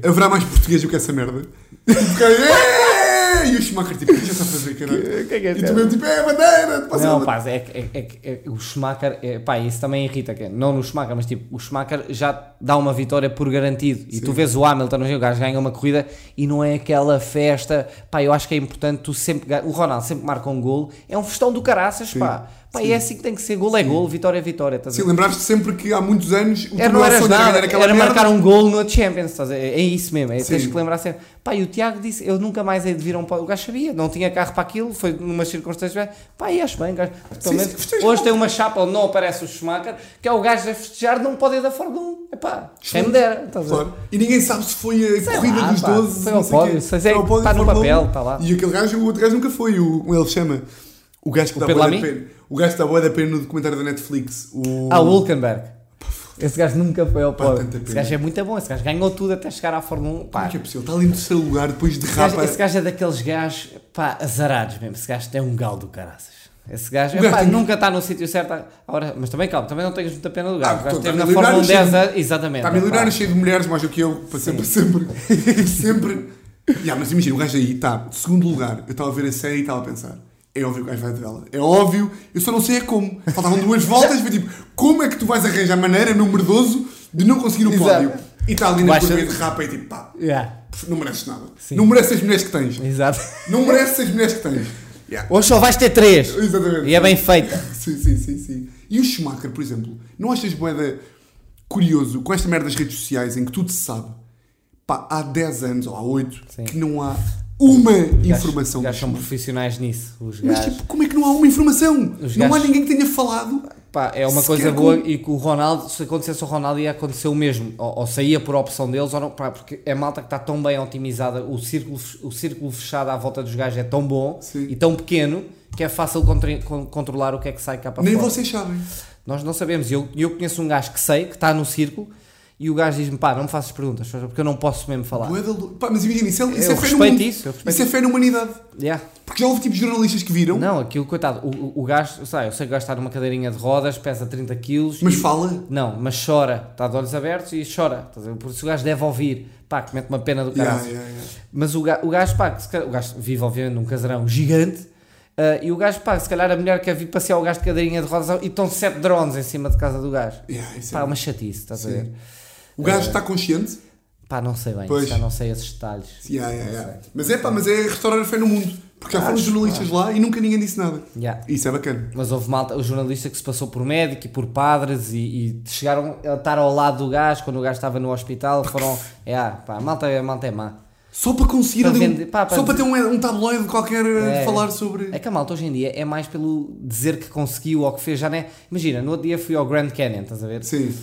Haverá mais português do que essa merda. [laughs] E o Schumacher, tipo, o que caralho? Que, que é é e tu mesmo, tipo, é a bandeira! Não, pá, é, é, é, é, o Schumacher, é, pá, isso também irrita, que não no Schumacher, mas tipo, o Schumacher já dá uma vitória por garantido. E Sim. tu vês o Hamilton, o gajo ganha uma corrida e não é aquela festa, pá, eu acho que é importante tu sempre, o Ronaldo sempre marca um gol, é um festão do caraças, Sim. pá. Pá, é assim que tem que ser, gol é gol, vitória é vitória. Sim, lembraste sempre que há muitos anos o era, não era nada, era, era marcar um gol no Champions, estás é isso mesmo, é, tens que lembrar sempre. Pá, e o Tiago disse, eu nunca mais hei de vir a um O gajo sabia, não tinha carro para aquilo, foi numa circunstância, pá, e acho bem, gajo. Sim, sim, hoje tem uma chapa onde não aparece o Schumacher, que é o gajo a festejar num pódio da Fórmula 1. Epá, quem me dera. Claro. E ninguém sabe se foi a sei corrida lá, dos pá, 12. Foi ao pódio, está no papel, está lá. E aquele gajo, o outro gajo nunca foi, o, ele chama. O gajo que o dá da pena. O gajo dá boa da pena no documentário da Netflix. O... Ah, o Hulkenberg. Esse gajo nunca foi ao pódio. Esse gajo é muito bom. Esse gajo ganhou tudo até chegar à Fórmula 1. Pá. Como é que é possível? Está ali no terceiro lugar, depois de rapa. Esse gajo é daqueles gajos, pá, azarados mesmo. Esse gajo tem um galo do caraças. Esse gajo, tem... nunca está no sítio certo. Agora, mas também calma, também não tenhas muita pena do gajo. Ah, gajo na Fórmula 1 10 anos. Exatamente. Está milionário, cheio de mulheres, mais do que eu, para sempre, sempre. [laughs] sempre. yeah, mas imagina, o gajo aí está, segundo lugar. Eu estava a ver a série e estava a pensar é óbvio que o gajo vai de vela. É óbvio, eu só não sei é como. Faltavam duas voltas, foi tipo, como é que tu vais arranjar maneira, no merdoso, de não conseguir o pódio? E está ali na curva de rapa e tipo, pá, yeah. não mereces nada. Sim. Não mereces as mulheres que tens. Exato. Não mereces as mulheres que tens. Yeah. Hoje só vais ter três. Exatamente. E é bem feita. [laughs] sim, sim, sim, sim. E o Schumacher, por exemplo, não achas boeda curioso com esta merda das redes sociais em que tudo se sabe? Pá, há 10 anos ou há 8 sim. que não há uma informação. Os gajos são profissionais nisso. Os Mas tipo, como é que não há uma informação? Os não há ninguém que tenha falado. Pá, é uma coisa boa com... e que o Ronaldo, se acontecesse ao Ronaldo, ia acontecer o mesmo. Ou, ou saía por opção deles, ou não, pá, porque é malta que está tão bem otimizada, o círculo, o círculo fechado à volta dos gajos é tão bom Sim. e tão pequeno que é fácil controlar o que é que sai cá para Nem fora. Nem vocês sabem. Nós não sabemos. Eu, eu conheço um gajo que sei, que está no círculo e o gajo diz-me, pá, não me faças perguntas, porque eu não posso mesmo falar. Pá, mas imagina, isso é, isso eu é fé no mundo. Isso, isso é fé na humanidade. Yeah. Porque já houve tipos de jornalistas que viram. Não, aquilo, coitado, o, o, gajo, sei, eu sei que o gajo está numa cadeirinha de rodas, pesa 30 quilos. Mas e, fala? Não, mas chora, está de olhos abertos e chora. Por isso o gajo deve ouvir, pá, que mete uma pena do caralho. Yeah, yeah, yeah. Mas o gajo, o gajo, pá, o gajo vive obviamente num casarão gigante. Uh, e o gajo, pá, se calhar a mulher quer vir passear o gajo de cadeirinha de rodas e estão sete drones em cima de casa do gajo. Yeah, pá, é uma chatice, estás a ver? O gajo está consciente? Pá, não sei bem, pois. já não sei esses detalhes. Yeah, yeah, yeah. Mas é pá, mas é restaurar a fé no mundo. Porque já foram jornalistas lá e nunca ninguém disse nada. Yeah. Isso é bacana. Mas houve malta, o jornalista que se passou por médico e por padres e, e chegaram a estar ao lado do gajo quando o gajo estava no hospital. Foram. É, pá, a malta, a malta é má. Só para conseguir para vender, pá, para só para ter um, um tabloide qualquer é, falar sobre. É que a malta hoje em dia é mais pelo dizer que conseguiu ou que fez, já não é. Imagina, no outro dia fui ao Grand Canyon, estás a ver? Sim. Uh,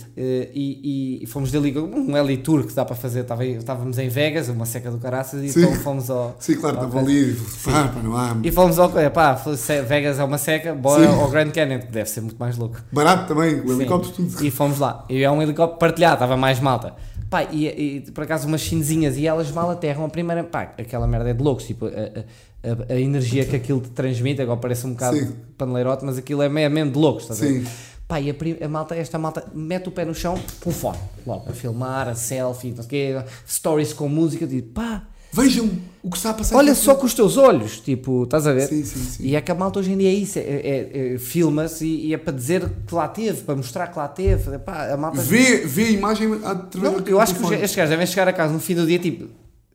e, e, fomos dali um L Tour que dá para fazer. Estava, estávamos em Vegas, uma seca do caraças, e então fomos ao. Sim, claro, estava ali. Pá, pá, não há. E fomos ao. Pá, Vegas é uma seca, bora Sim. ao Grand Canyon, que deve ser muito mais louco. Barato também, o helicóptero tudo. E fomos lá. E é um helicóptero partilhado, estava mais malta. Pá, e, e por acaso umas chinesinhas e elas mal aterram a primeira. Pá, aquela merda é de loucos. Tipo, a, a, a- energia que aquilo te transmite, agora parece um bocado Sim. paneleirote, mas aquilo é mesmo, mesmo de loucos, estás a ver? Pá, e a, a malta, esta malta mete o pé no chão, telefone, logo, a filmar, a selfie, não sei o quê, stories com música, tipo, pá, Vejam o que está a passar. olha só com os teus olhos, tipo, estás a ver? Sim, sim, sim. E é que a malta hoje em dia é isso, é, é- é- filma-se e, e é para dizer que lá teve, para mostrar que lá teve, pá, a malta... Vê, vê a imagem através Não, eu acho que estes gajos devem chegar a casa no fim do dia, tipo,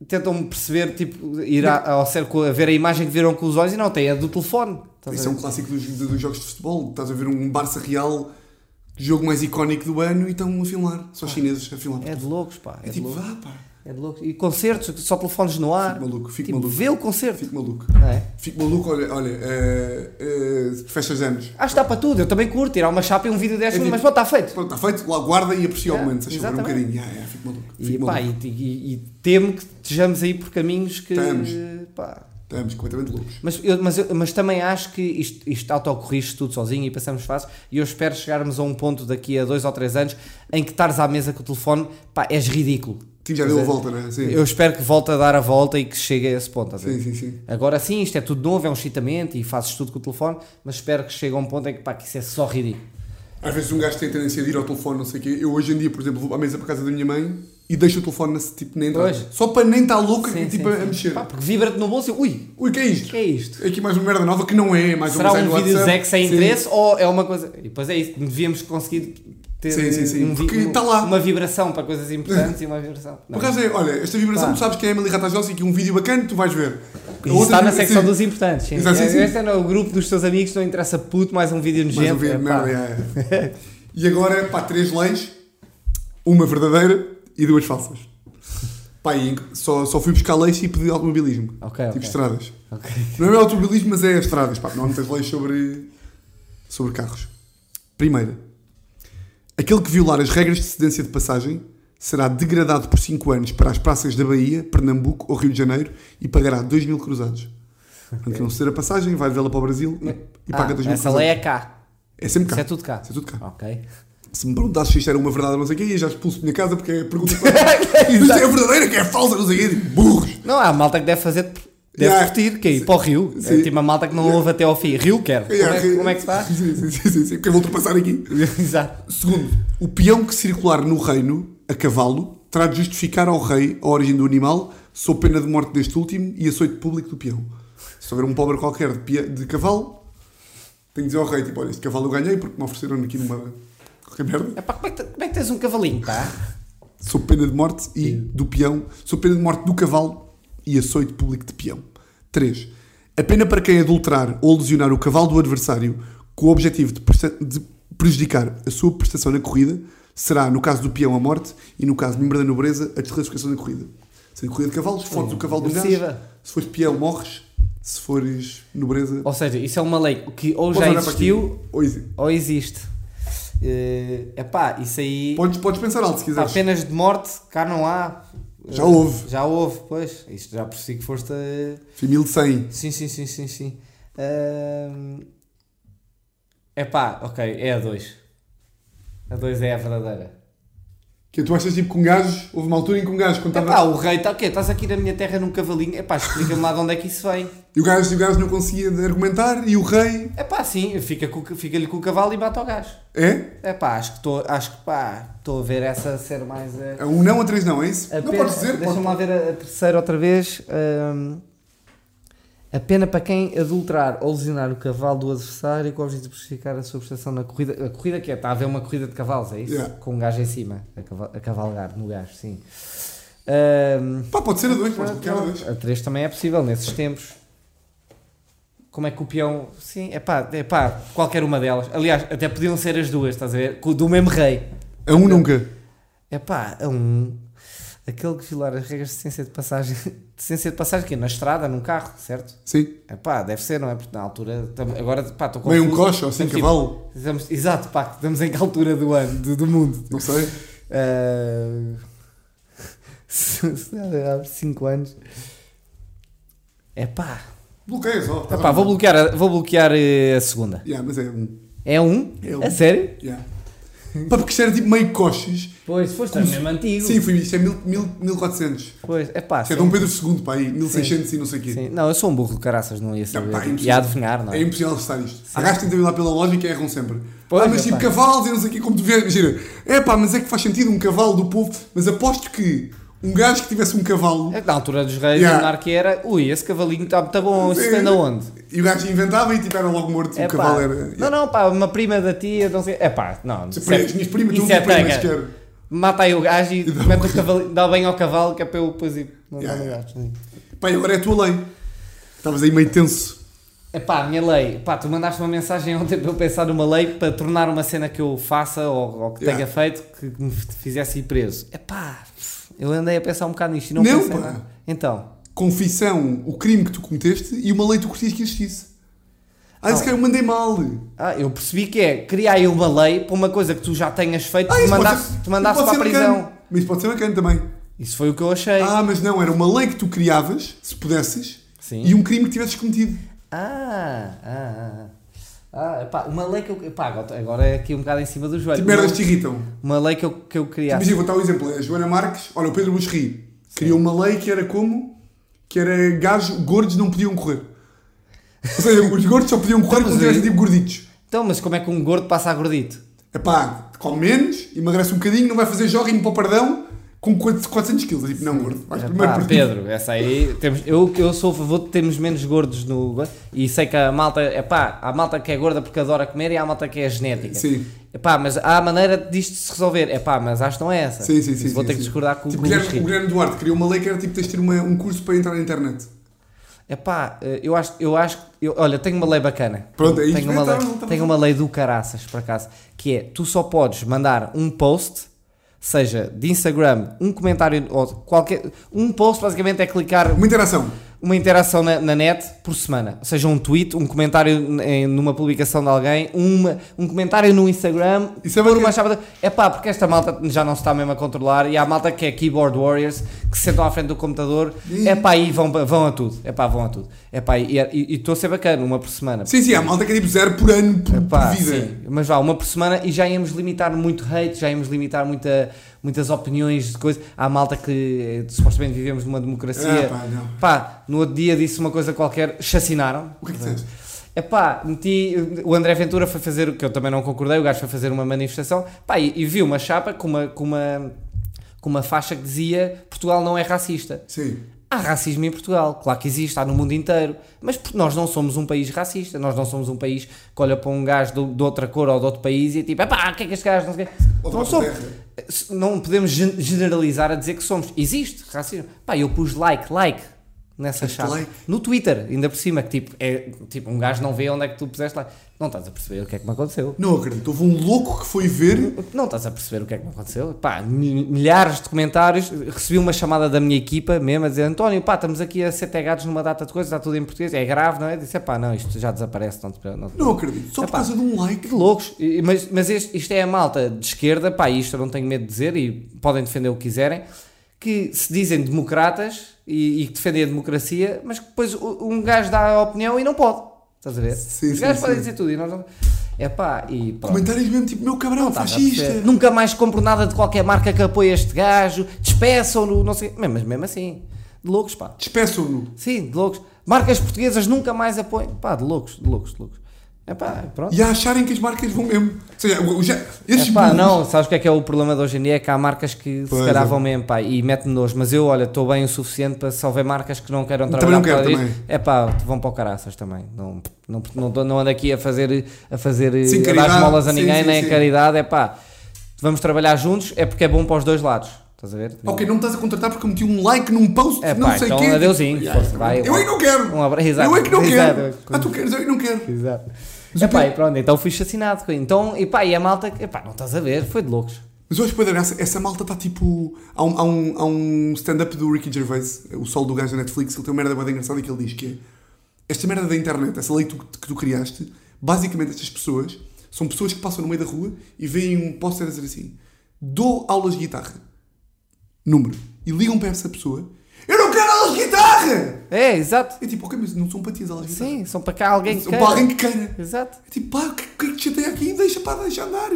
tentam perceber, tipo, ir à- ao cerco, a ver a imagem que viram com os olhos e não, tem a do telefone. a Isso é um clássico dos, dos jogos de futebol. Estás a ver um Barça Real, jogo mais icónico do ano, e estão a filmar. Só os chineses a filmar. É de loucos, pá, é, É tipo, loucos. vá, pá. É de loucos. E concertos, só telefones no ar. Fico maluco, fico tipo, maluco. vê o concerto, Fico maluco. não é? Fico maluco, olha, olha, festas de anos. Acho que dá para tudo, eu também curto, tirar uma chapa e um vídeo deste, É tipo- mas pronto, está feito. Pronto, está feito, lá guarda e aprecia Yeah, o momento, se um bocadinho. Yeah, yeah, fico maluco. E, Fico pá, maluco. e, e- e temo que estejamos aí por caminhos que. Estamos. pá. Estamos completamente loucos. Mas, eu, mas, eu- mas também acho que isto, isto autocorrige tudo sozinho e passamos fácil. E eu espero chegarmos a um ponto daqui a dois ou três anos em que estares à mesa com o telefone, pá, és ridículo. Sim, já deu a dizer, volta, não é? Sim. Eu espero que volte a dar a volta e que chegue a esse ponto. ver? sim, sim, sim. Agora sim, isto é tudo novo, é um excitamento e fazes tudo com o telefone, mas espero que chegue a um ponto em que, pá, que isso é só ridículo. Às vezes um gajo tem tendência de ir ao telefone, não sei o quê. Eu hoje em dia, por exemplo, vou à mesa para a casa da minha mãe e deixo o telefone nesse, tipo, na entrada. Pois. Só para nem estar louco Sim, tipo, sim, a sim. mexer. Pá, porque vibra-te no bolso e ui, Ui, que é o isto? que é isto? É aqui mais uma merda nova que não é, mais Será uma um vídeo. Zé sem interesse ou é uma coisa. E depois é isso, devíamos conseguir ter Sim, sim, sim, um porque um- tá lá. uma vibração para coisas importantes e uma vibração. Não. Por acaso é, olha, esta vibração, Pá. tu sabes que é a Emily Ratajkowski, que um vídeo bacana, tu vais ver. Isso está na secção sim. dos importantes. Sim. Exato, sim, sim. Este é no grupo dos teus amigos, não interessa puto, mais um vídeo Mais nojento. um vídeo, é, merda, é, é. E agora, pá, três leis, uma verdadeira e duas falsas. Pá, e só, só fui buscar leis e pedi automobilismo. Ok, Tipo ok. estradas. Ok. Não é automobilismo, mas é estradas. Pá, não há muitas leis sobre, sobre carros. Primeira. Aquele que violar as regras de cedência de passagem será degradado por 5 anos para as praças da Bahia, Pernambuco ou Rio de Janeiro e pagará 2 mil cruzados. Portanto, não ceder a passagem, vai vê-la para o Brasil e, e paga Ah, 2 mil essa cruzados. lei é cá. É sempre cá. Isso é tudo cá. Isso é tudo cá. Ok. Se me perguntasses se isto era uma verdade ou não sei o quê, eu já expulso da minha casa porque é a pergunta [laughs] Isto é verdadeira, que é falsa, não sei o quê. Burros. Não, há malta que deve fazer. Deve Yeah. curtir, que é ir para o Rio. É Sim. tipo a malta que não ouve até ao fim. Rio quer. Como é, que- como é que faz? Sim, sim, sim, sim, sim, porque eu vou ultrapassar aqui. [laughs] Exato. Segundo, o peão que circular no reino, a cavalo, terá de justificar ao rei a origem do animal, sob pena de morte deste último e açoite público do peão. Se houver um pobre qualquer de, pia- de cavalo, tem de dizer ao rei, tipo, olha, este cavalo eu ganhei porque me ofereceram aqui numa... qualquer merda. Epá, como, é que, como é que tens um cavalinho, tá? Sob pena de morte e do peão, sob pena de morte do cavalo e açoite público de peão. 3. A pena para quem adulterar ou lesionar o cavalo do adversário com o objetivo de, de prejudicar a sua prestação na corrida será, no caso do peão, a morte e, no caso de membro da nobreza, a desclassificação da corrida. Se é corrida de cavalos, fodes o cavalo do gajo. Se fores peão, morres. Se fores nobreza, Ou seja, isso é uma lei que ou podes já existiu Ou exi- ou existe. É epá, isso aí. Podes, podes pensar alto se Pá, quiseres. penas de morte, cá não há. Já Eh, houve. Já houve, pois. Isto já percebi que foste. a- Foi 1100. Sim, sim, sim, sim, sim. É pá, ok, é a 2. A 2 é a verdadeira. Que tu achas tipo que um gajo, houve uma altura em que um gajo É contava. pá, o rei está o quê? Estás aqui na minha terra num cavalinho. É pá, explica-me lá de onde é que isso vem. E o gajo, e o gajo não conseguia argumentar e o rei. É pá, sim, fica com- fica-lhe com o cavalo e mata o gajo. É? É pá, acho que estou, acho que pá, estou a ver essa ser mais a. É um não a três não, é isso? a não pena- podes dizer, Deixa-me pode. lá ver a, terceira outra vez. Hum, a pena para quem adulterar ou lesionar o cavalo do adversário com o objetivo de justificar a sua prestação na corrida. A corrida que é? Está a haver uma corrida de cavalos, é isso? Yeah. Com um gajo em cima, a, cava- a cavalgar no gajo, sim. Hum, Pá, pode ser a dois, pode colocar a dois. a 3 também é possível nesses tempos. Como é que o peão. Sim, é pá, é pá, qualquer uma delas. Aliás, até podiam ser as duas, estás a ver? Do mesmo rei. A um nunca. É pá, a um. Aquele que violar as regras de ciência de passagem. [laughs] De ciência de passagem aqui, na estrada, num carro, certo? Sim. É pá, deve ser, não é? Porque na altura. tam- Agora, pá, estou confuso. Meio um coche ou assim, Estamos, cavalo. tipo, estamos- exato, pá, estamos em que altura do ano, do, do mundo? Não sei. Uh, [laughs] há 5 anos. É pá. Bloqueia só. É pá, vou bloquear, a, vou bloquear eh, a segunda. Yeah, mas é um. É um? É um. A sério? Yeah. Pá, porque isto era tipo meio coches. Pois, foste Como se- mesmo antigo. Sim, foi, isto é mil, mil, 1400. Pois, é pá. Isto é sim. Dom Pedro II, pá, aí, 1600 e não sei o quê. Sim. Não, eu sou um burro de caraças, não ia saber. pá, é e impossível. a adivinhar, não é? É impossível testar isto. Há gajos que tentam ir lá pela lógica e erram sempre. Pois, ah, mas é, tipo pá. cavalos e não sei o quê, como tu vês, imagina. É pá, mas é que faz sentido um cavalo do povo. Mas aposto que um gajo que tivesse um cavalo É que Na altura dos reis, Yeah. o monarca era. Ui, esse cavalinho está muito bom, isso vem de onde? e o gajo inventava e tipo era logo morto. É o cavalo pá. era. Não, não, pá, uma prima da tia, não sei. É pá, não. Se as minhas primas, isso não é primas sequer. Mata aí o gajo e dá mete o cavalinho, dá bem ao cavalo que é para eu depois ir. Não Yeah, yeah. gajo. Pá, e agora é a tua lei. Estavas aí meio tenso. É pá, minha lei. Pá, tu mandaste uma mensagem ontem para eu pensar numa lei para tornar uma cena que eu faça ou, ou que Yeah. tenha feito que me fizesse ir preso. É pá, eu andei a pensar um bocado nisto e não, Não, pensei pá. nada. Então, Confissão, o crime que tu cometeste e uma lei que tu curtias que existisse. Ah, esse Não. cara eu mandei mal. ah, eu percebi que é criar aí uma lei para uma coisa que tu já tenhas feito Ah, te isso mandasse, ser- te mandasse isso para a prisão. bacana. Mas isso pode ser bacana também. Isso foi o que eu achei. Ah, mas não, era uma lei que tu criavas, se pudesses, Sim. e um crime que tivesses cometido. Ah, ah, ah. Ah, pá, uma lei que eu. Pá, agora- é aqui um bocado em cima do joelho. Tipo, merdas te irritam. uma lei que eu, que eu criasse. Imagina, vou dar um exemplo. A Joana Marques, olha, o Pedro Buxerri, criou uma lei que era como? Que era gajos gordos não podiam correr. Ou seja, os gordos só podiam correr Então, quando tivessem tipo gorditos. Então, mas como é que um gordo passa a gordito? Epá, come menos, emagrece um bocadinho, não vai fazer jogging para o pardão com 400 quilos. É Tipo, não, gordo. Vais primeiro por ti. Pedro, essa aí. Temos, eu, eu sou a favor de termos menos gordos no. E sei que a malta. É pá, há malta que é gorda porque adora comer e há malta que é genética. Sim. Epá, mas há a maneira disto se resolver. Epá, mas acho que não é essa. Sim, sim, sim. Vou sim, ter que sim. discordar com, tipo, o Guilherme, Luís o. Guilherme Duarte criou uma lei que era tipo tens de ter uma- um curso para entrar na internet. Epá, eh, eu acho, eu acho, eu, olha, tenho uma lei bacana. Pronto, é isso. Tenho uma, Então, lei, estamos tenho uma lei do caraças, por acaso, que é, tu só podes mandar um post, seja de Instagram, um comentário, ou qualquer, um post basicamente é clicar Uma interação. Uma interação na, na net por semana. Seja um tweet, um comentário em- numa publicação de alguém, uma, um comentário no Instagram, Isso é bacana. uma chave. É pá, porque esta malta já não se está mesmo a controlar e há malta que é keyboard warriors que se sentam à frente do computador, é pá, e vão, vão a tudo. É pá, vão a tudo. É pá, e e estou a ser bacana, uma por semana. Sim, sim, há malta que é tipo zero por ano por, Epá, por vida. sim, mas vá, uma por semana e já íamos limitar muito hate, já íamos limitar muita, muitas opiniões de coisas. Há malta que eh, supostamente vivemos numa democracia. Ah, pá, não. Pá, no outro dia disse uma coisa qualquer, chacinaram. O que é que disseste? É pá, meti. O André Ventura foi fazer o que eu também não concordei, o gajo foi fazer uma manifestação, pá, e, e viu uma chapa com uma, com, uma, com uma faixa que dizia Portugal não é racista. Sim. Há racismo em Portugal, claro que existe, há no mundo inteiro, mas nós não somos um país racista, nós não somos um país que olha para um gajo de, de outra cor ou de outro país e é tipo, pá, o que é que este gajo não sei Não somos. Não podemos gen- generalizar a dizer que somos. Existe racismo. Pá, eu pus like, like nessa chave. No Twitter, ainda por cima, que tipo, é, tipo, um gajo não vê onde é que tu puseste like. Não estás a perceber o que é que me aconteceu. Não acredito. Houve um louco que foi ver. Não estás a perceber o que é que me aconteceu? Pá, mi- milhares de comentários. Recebi uma chamada da minha equipa mesmo a dizer: António, pá, estamos aqui a ser tagados numa data de coisas, está tudo em português, é grave, não é? Disse: pá, não, isto já desaparece. Não, te- não, te- Não acredito. Só por Epá. causa de um like. de loucos. Mas, mas este- isto é a malta de esquerda, pá, isto eu não tenho medo de dizer e podem defender o que quiserem, que se dizem democratas e, que defendem a democracia, mas que depois um gajo dá a opinião e não pode. Estás a ver? Sim, Os gajos podem dizer tudo e nós não. É pá, e pronto. Comentários mesmo tipo, meu cabrão, a fascista. Nunca mais compro nada de qualquer marca que apoie este gajo, despeçam-no, não sei. Mas mesmo assim, de loucos, pá. Despeçam-no. Sim, de loucos. Marcas portuguesas nunca mais apoiam. Pá, de loucos, de loucos, de loucos. É pá, pronto. E a acharem que as marcas vão mesmo. Ou seja, o- já, esses É pá, burros- não, sabes o que é que é o problema de hoje em dia? É que há marcas que Pois se calhar é. vão mesmo, pá, e mete-me nojo. Mas eu, olha, estou bem o suficiente para houver marcas que não queiram Também trabalhar não quero, para também. É pá, vão para o caraças também. Não, não, não, não ando aqui a fazer, a fazer Sim, a dar esmolas a ninguém, sim, nem sim. a caridade. É pá, vamos trabalhar juntos, é porque é bom para os dois lados. Estás a ver? Ok, não me estás a contratar porque meti um like num post, É não pá, sei então quê. adeusinho, força, vai, eu aí não quero. Um abraço, exato. Eu é que não Exato. quero. Ah, tu queres, eu aí não quero. Exato. Mas É o pá, que- e pronto, então fui assassinado. Então, e pá, e a malta, é pá, não estás a ver, foi de loucos. Mas acho que essa, essa malta está tipo. Há um, há um, há um stand-up do Ricky Gervais, o sol do gajo da Netflix, ele tem uma merda bem engraçada que ele diz que é esta merda da internet, essa lei que tu, que tu criaste, basicamente estas pessoas são pessoas que passam no meio da rua e veem um póster a dizer assim: dou aulas de guitarra, número, e ligam para essa pessoa Eu não quero aulas de guitarra! É, exato. É tipo, ok, mas não são para ti as aulas de guitarra. Sim, são para cá alguém que São queira. para alguém que queira. Exato. É tipo, pá, o que, que é que te chateia aqui? Deixa, pá, deixa andar.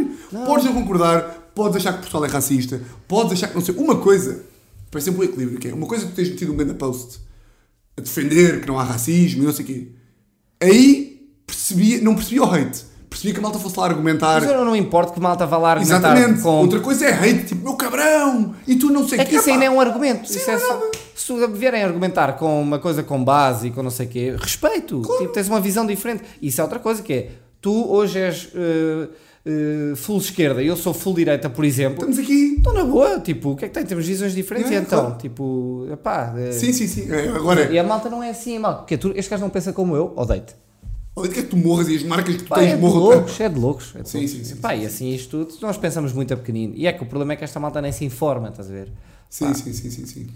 Podes não concordar, podes achar que o pessoal é racista, podes achar que não sei. Uma coisa, para sempre o equilíbrio, que é uma coisa que tu tens metido um grande post a defender que não há racismo e não sei o quê. Aí percebia, não percebia o hate. Percebia que a malta fosse lá argumentar. Mas eu não importo que malta vá lá argumentar Exatamente. com... Outra coisa é hate, tipo, meu cabrão, e tu não sei o É que isso aí pá. nem é um argumento. Sim, Isso é é só... Se vierem argumentar com uma coisa com base e com não sei o quê, respeito. Tipo, tens uma visão diferente. Isso é outra coisa que é, tu hoje és eh, eh, full esquerda e eu sou full direita, por exemplo. Estamos aqui. Estou na boa, tipo, o que é que tem? Temos visões diferentes É, e então, claro. tipo, epá... eh, Sim, sim, sim. É, agora, E a malta não é assim, malta. Porque tu, este gajo não pensa como eu, odeio-te. Olha que é que tu morras e as marcas que tu Pá, tens é de morram. loucos, é de loucos. É de Sim, loucos. sim, sim, Pá, sim, e assim isto tudo, nós pensamos muito a pequenino. E é que o problema é que esta malta nem se informa, estás a ver? Sim, sim, sim, sim, sim.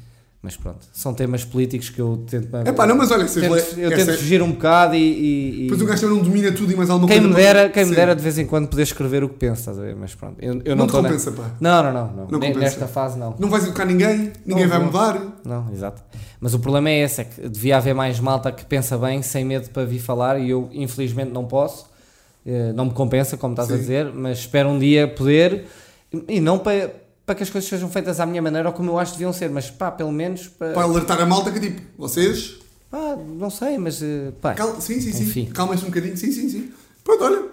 Mas pronto, são temas políticos que eu tento. É pá, não, mas olha, tento, le- eu tento fugir um bocado e. e- Depois o gajo não domina tudo e mais alguma quem coisa. me dera, quem me dera de vez em quando poder escrever o que penso, estás a ver? Mas pronto, eu, eu Não não te compensa, pá. Não, não, não. não. Não compensa. Nesta fase não. Não vais educar ninguém, ninguém vai vou. mudar. Não, exato. Mas o problema é esse, é que devia haver mais malta que pensa bem, sem medo para vir falar, e eu infelizmente não posso, Eh, não me compensa, como estás a Sim. dizer, mas espero um dia poder, e não para, para que as coisas sejam feitas à minha maneira ou como eu acho que deviam ser, mas pá, pelo menos para. Para alertar a malta que tipo, vocês. Pá, não sei, mas eh, pá. Cal... Sim, sim, sim. Enfim. Calma-se um bocadinho, sim, sim, sim. Pronto, olha.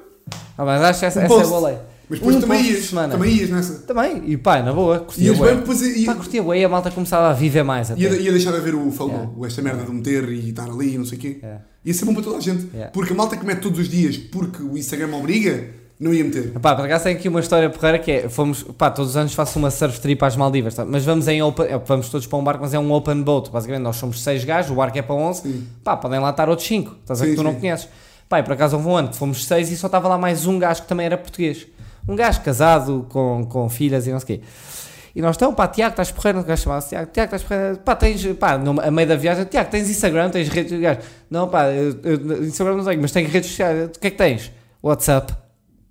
Ah, mas acho que essa, Um essa é post. boa lei. Mas depois Um também ias. semana. Também ias nessa. Também, e pá, na boa, curtia bué. bem, depois ia, Pá, curtia e a malta começava a viver mais até. ia, ia deixar de haver o FOMO, Yeah. esta merda de meter e estar ali e não sei o quê. Yeah. Ia ser bom para toda a gente. Yeah. Porque a malta que mete todos os dias porque o Instagram obriga, não ia meter. Pá, por acaso tem aqui uma história porreira que é, fomos, pá, todos os anos faço uma surf trip às Maldivas, tá? mas vamos em open, é, vamos todos para um barco, mas é um open boat, basicamente nós somos seis gajos, o barco é para 11, Sim. pá, podem lá estar outros cinco, estás a ver que tu não sim. conheces. Pá, e por acaso houve um ano que fomos seis e só estava lá mais um gajo que também era português. Um gajo casado, com, com filhas e não sei o quê. E nós estamos, pá, Tiago, estás porreiro, o gajo chamava-se Tiago, Tiago, estás porreiro, pá, tens, pá, no, a meio da viagem, Tiago, tens Instagram, tens redes sociais? Não, pá, eu, eu- Instagram não tenho, mas tenho redes sociais, o que é que tens? WhatsApp.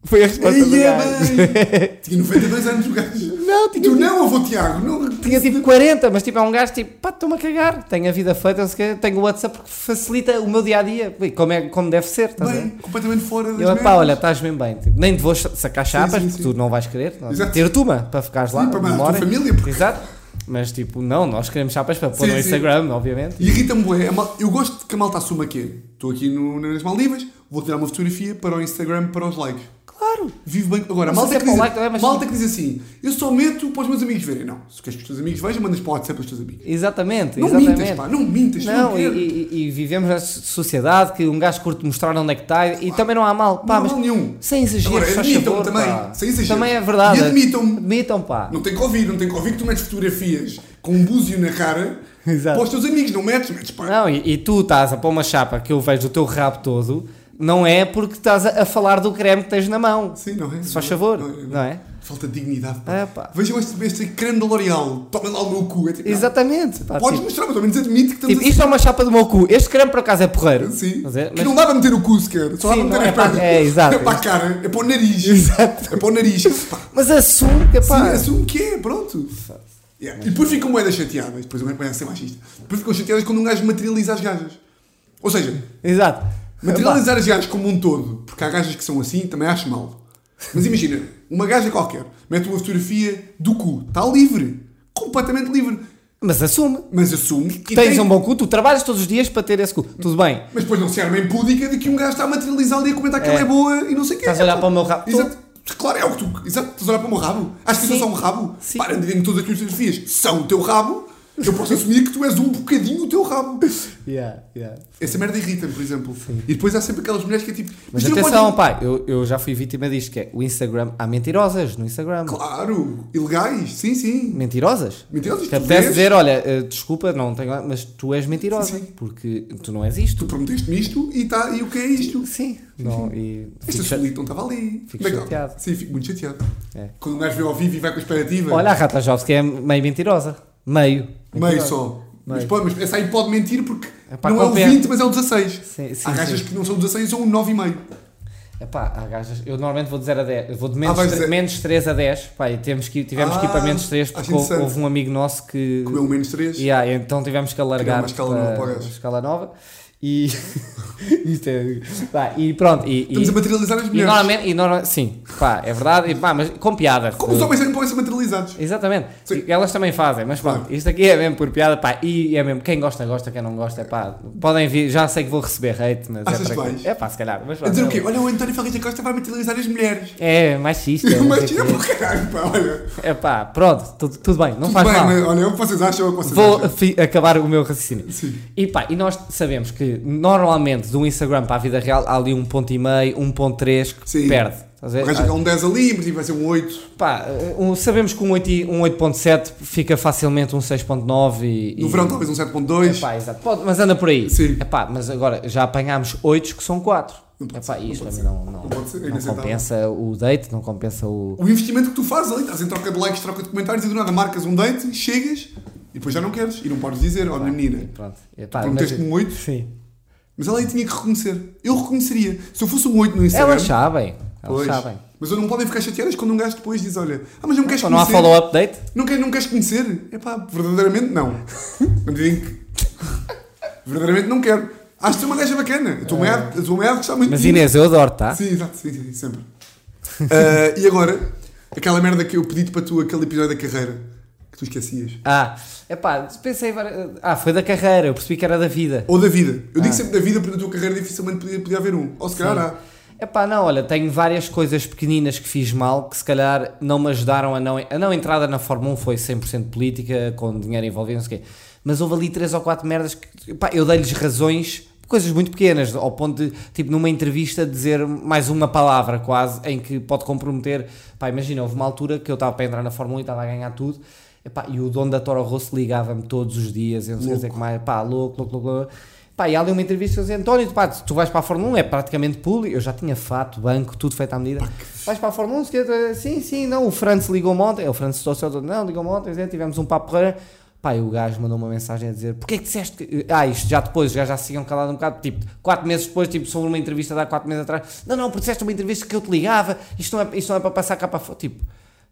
Foi a resposta do Ia gajo. [laughs] Tinha 92 anos o gajo. Não, tinha, Tu não, avô Tiago. Não. tinha tipo 40, mas tipo é um gajo tipo, pá, estou-me a cagar, tenho a vida feita, tenho o WhatsApp porque facilita o meu dia a dia, como, é, como deve ser, estás Bem, completamente fora das Eu, pá, olha, estás bem bem, tipo, nem te vou sacar chapas sim, porque sim. tu não vais querer, não, Exato. ter tuma para ficares lá, Sim, para a tua família, porque- Exato, mas tipo, não, nós queremos chapas para pôr Sim, no sim. Instagram, obviamente. E irrita-me mal- Eu gosto que a malta assuma que é. Estou aqui no- nas Maldivas, vou tirar uma fotografia para o Instagram para os likes. Claro, Vivo bem. Agora, Não malta, é que diz, like, não é, mas- malta que diz assim: eu só meto para os meus amigos verem. Não, se queres que os teus amigos vejam, mandas para o WhatsApp para os teus amigos. exatamente, Não exatamente. mintas, pá, não mintas. Não, não e, e- e vivemos na sociedade que um gajo curte mostrar onde é que está e também não há mal, pá, não há mas mal nenhum. sem exageros, Agora, faz admitam-me favor, também, pá. sem exageros. Também é verdade. E admitam-me. Admitam, pá. Não tem Covid, não tem Covid que tu metes fotografias com um búzio na cara Exato. para os teus amigos, não metes, metes pá. Não, e, e tu estás a pôr uma chapa que eu vejo o teu rabo todo, não é porque estás a, a falar do creme que tens na mão. Sim, não é? Se faz Não é, favor, não é, não é. não é? Falta de dignidade. pá. É, pá. Vejam este, este creme da L'Oreal, tomem lá o meu cu. É tipo, Exatamente. pá, Podes tipo, mostrar, mas ao menos admite que estamos tipo, isto é uma chapa do meu cu. Este creme por acaso é porreiro. Sim. Estás a ver? Que Mas- não dá para meter o cu sequer. Só dá Sim, para meter é para- é, exato. É para a cara, é para o nariz. [laughs] Exato. É para o nariz. Mas assume que, Sim, pá. assume que é, pronto. Yeah. E depois ficam moedas chateadas. Depois o gajo começa a ser machista. Depois ficam chateadas quando um gajo materializa as gajas. Ou seja, Exato. Materializar as gajas como um todo, porque há gajas que são assim, também acho mal. Mas imagina, uma gaja qualquer mete uma fotografia do cu, está livre, completamente livre. Mas assume. Mas assume que Tens tem- um bom cu, tu trabalhas todos os dias para ter esse cu. Tudo bem. Mas depois não se arma impúdica de que um gajo está a materializar ali a comentar que É. ela é boa e não sei o quê. Estás a olhar para o meu rabo. Exato. Claro, é o que tu. Exato, estás a olhar para o meu rabo. Acho que Sim. isso é só um rabo. Sim. Para, dizem que todas as tuas fotografias são o teu rabo. Eu posso assumir que tu és um bocadinho o teu rabo. Yeah, yeah. Essa merda irrita-me, por exemplo. E depois há sempre aquelas mulheres que é tipo. Mas não atenção, podes- pai, eu, eu já fui vítima disto, que é o Instagram. Há mentirosas no Instagram. Claro, ilegais, sim, sim. Mentirosas? Mentirosas, Que apetece dizer, olha, eh, desculpa, não tenho, mas tu és mentirosa, Sim. porque tu não és isto. tu prometeste-me isto e, tá, e o que é isto? Sim. Não, e Esta solita não estava ali. Fico é que- chateado. Sim, fico muito chateado. É. Quando um gajo vê ao vivo e vai com a expectativa. Olha, a Rata Jovs que é meio mentirosa. Meio. Meio só. Mas, Meio. pode, mas essa aí pode mentir porque É pá, não é o compete. 20, mas é o 16. Sim, sim, Há gajas sim. que não são 16 são o 9,5. Epá, há gajas, eu normalmente vou de 0 a 10, eu vou de menos, vais tre- dizer- menos 3 a 10, pá, e temos que, tivemos que ir para Ah, menos 3 acho porque houve, um amigo nosso que. Comeu menos 3. Yeah, então tivemos que alargar uma escala nova para gajo. uma escala nova e. [laughs] Isto é. pá, e pronto. E, Estamos e, a materializar as e mulheres. normalmente, e norma- sim, pá, é verdade, e, pá, mas com piada. Como os homens podem ser materializados. Exatamente. E elas também fazem, mas pronto, isto aqui é mesmo por piada, pá, e é mesmo, quem gosta, gosta, quem não gosta, pá, podem vir, já sei que vou receber hate, mas Achas é para mais? É pá, se calhar, mas A pronto, dizer o é- quê? Olha, o António Ferreira Costa vai materializar as mulheres. É, machista. [laughs] quê. para o caralho, pá, olha. É pá, pronto, tudo, tudo bem, não Tudo faz bem, mal. mas olha, é o que vocês acham, é que vocês Vou acham. acabar o meu raciocínio. Sim. E pá, e nós sabemos que normalmente do Instagram para a vida real há ali um ponto e meio, um ponto três que Sim. perde. Estás a O ver? gajo é um 10 ali, mas vai ser um 8. Pá, um- sabemos que um 8 e- um 8.7 fica facilmente um 6.9 e... No e- verão talvez um 7.2. Epá, exato. Pode, mas anda por aí. Sim. Epá, mas agora já apanhámos 8 que são 4. Não pode Epá, ser, não isto pode para mim não, não, Não pode ser, é não inaceitável. compensa o date, não compensa o... O investimento que tu fazes ali, estás em troca de likes, troca de comentários e do nada marcas um date, chegas e depois já não queres. E não podes dizer, ó minha menina, Pronto. Epá, prometeste-me um 8, Sim. mas ela aí tinha que reconhecer. Eu reconheceria. Se eu fosse um 8 no Instagram. Elas sabem. Elas sabem. Mas não podem ficar chateadas quando um gajo depois diz: Olha, ah, mas não me queres Então não há conhecer. follow-up date? Não, quer, não queres conhecer? É pá, verdadeiramente não. [laughs] Não dizem que. Verdadeiramente não quero. Acho que é uma gaja bacana. A tua a tua mulher gostava muito Mas de. Inês, eu adoro, tá? Sim, exato, sim, sim, sempre. Ah, [laughs] e agora, aquela merda que eu pedi para tu, aquele episódio da carreira, que tu esquecias. Ah, epá, pensei. várias- Ah, foi da carreira, eu percebi que era da vida. Ou da vida. Eu digo Ah. sempre da vida porque na tua carreira dificilmente podia, podia haver um. Ou se calhar há. Epá, não, olha, tenho várias coisas pequeninas que fiz mal que se calhar não me ajudaram a não. A não entrada na Fórmula 1 foi 100% política, com dinheiro envolvido, não sei o quê. Mas houve ali três ou quatro merdas que. Epá, eu dei-lhes razões, coisas muito pequenas, ao ponto de, tipo, numa entrevista dizer mais uma palavra quase, em que pode comprometer. Pá, imagina, houve uma altura que eu estava para entrar na Fórmula 1 e estava a ganhar tudo. Epá, e o dono da Toro Rosso ligava-me todos os dias, eu não sei dizer que mais, pá, louco, louco, louco. louco. Pá, e há ali uma entrevista dizia, António, pá, tu vais para a Fórmula 1, é praticamente público, eu já tinha fato, banco, tudo feito à medida. Vais para a Fórmula 1, se quer- sim, sim, não, o Franz ligou-me ontem, é o Franz Stossel, não, ligou-me ontem, tivemos um papo porreiro. Pá, e o gajo mandou uma mensagem a dizer, porquê que disseste que... Ah, isto já depois, já se tinham calado um bocado, tipo, quatro meses depois, tipo, sobre uma entrevista de há quatro meses atrás, não, não, porque disseste uma entrevista que eu te ligava, isto não é, isto não é para passar cá para fora, tipo,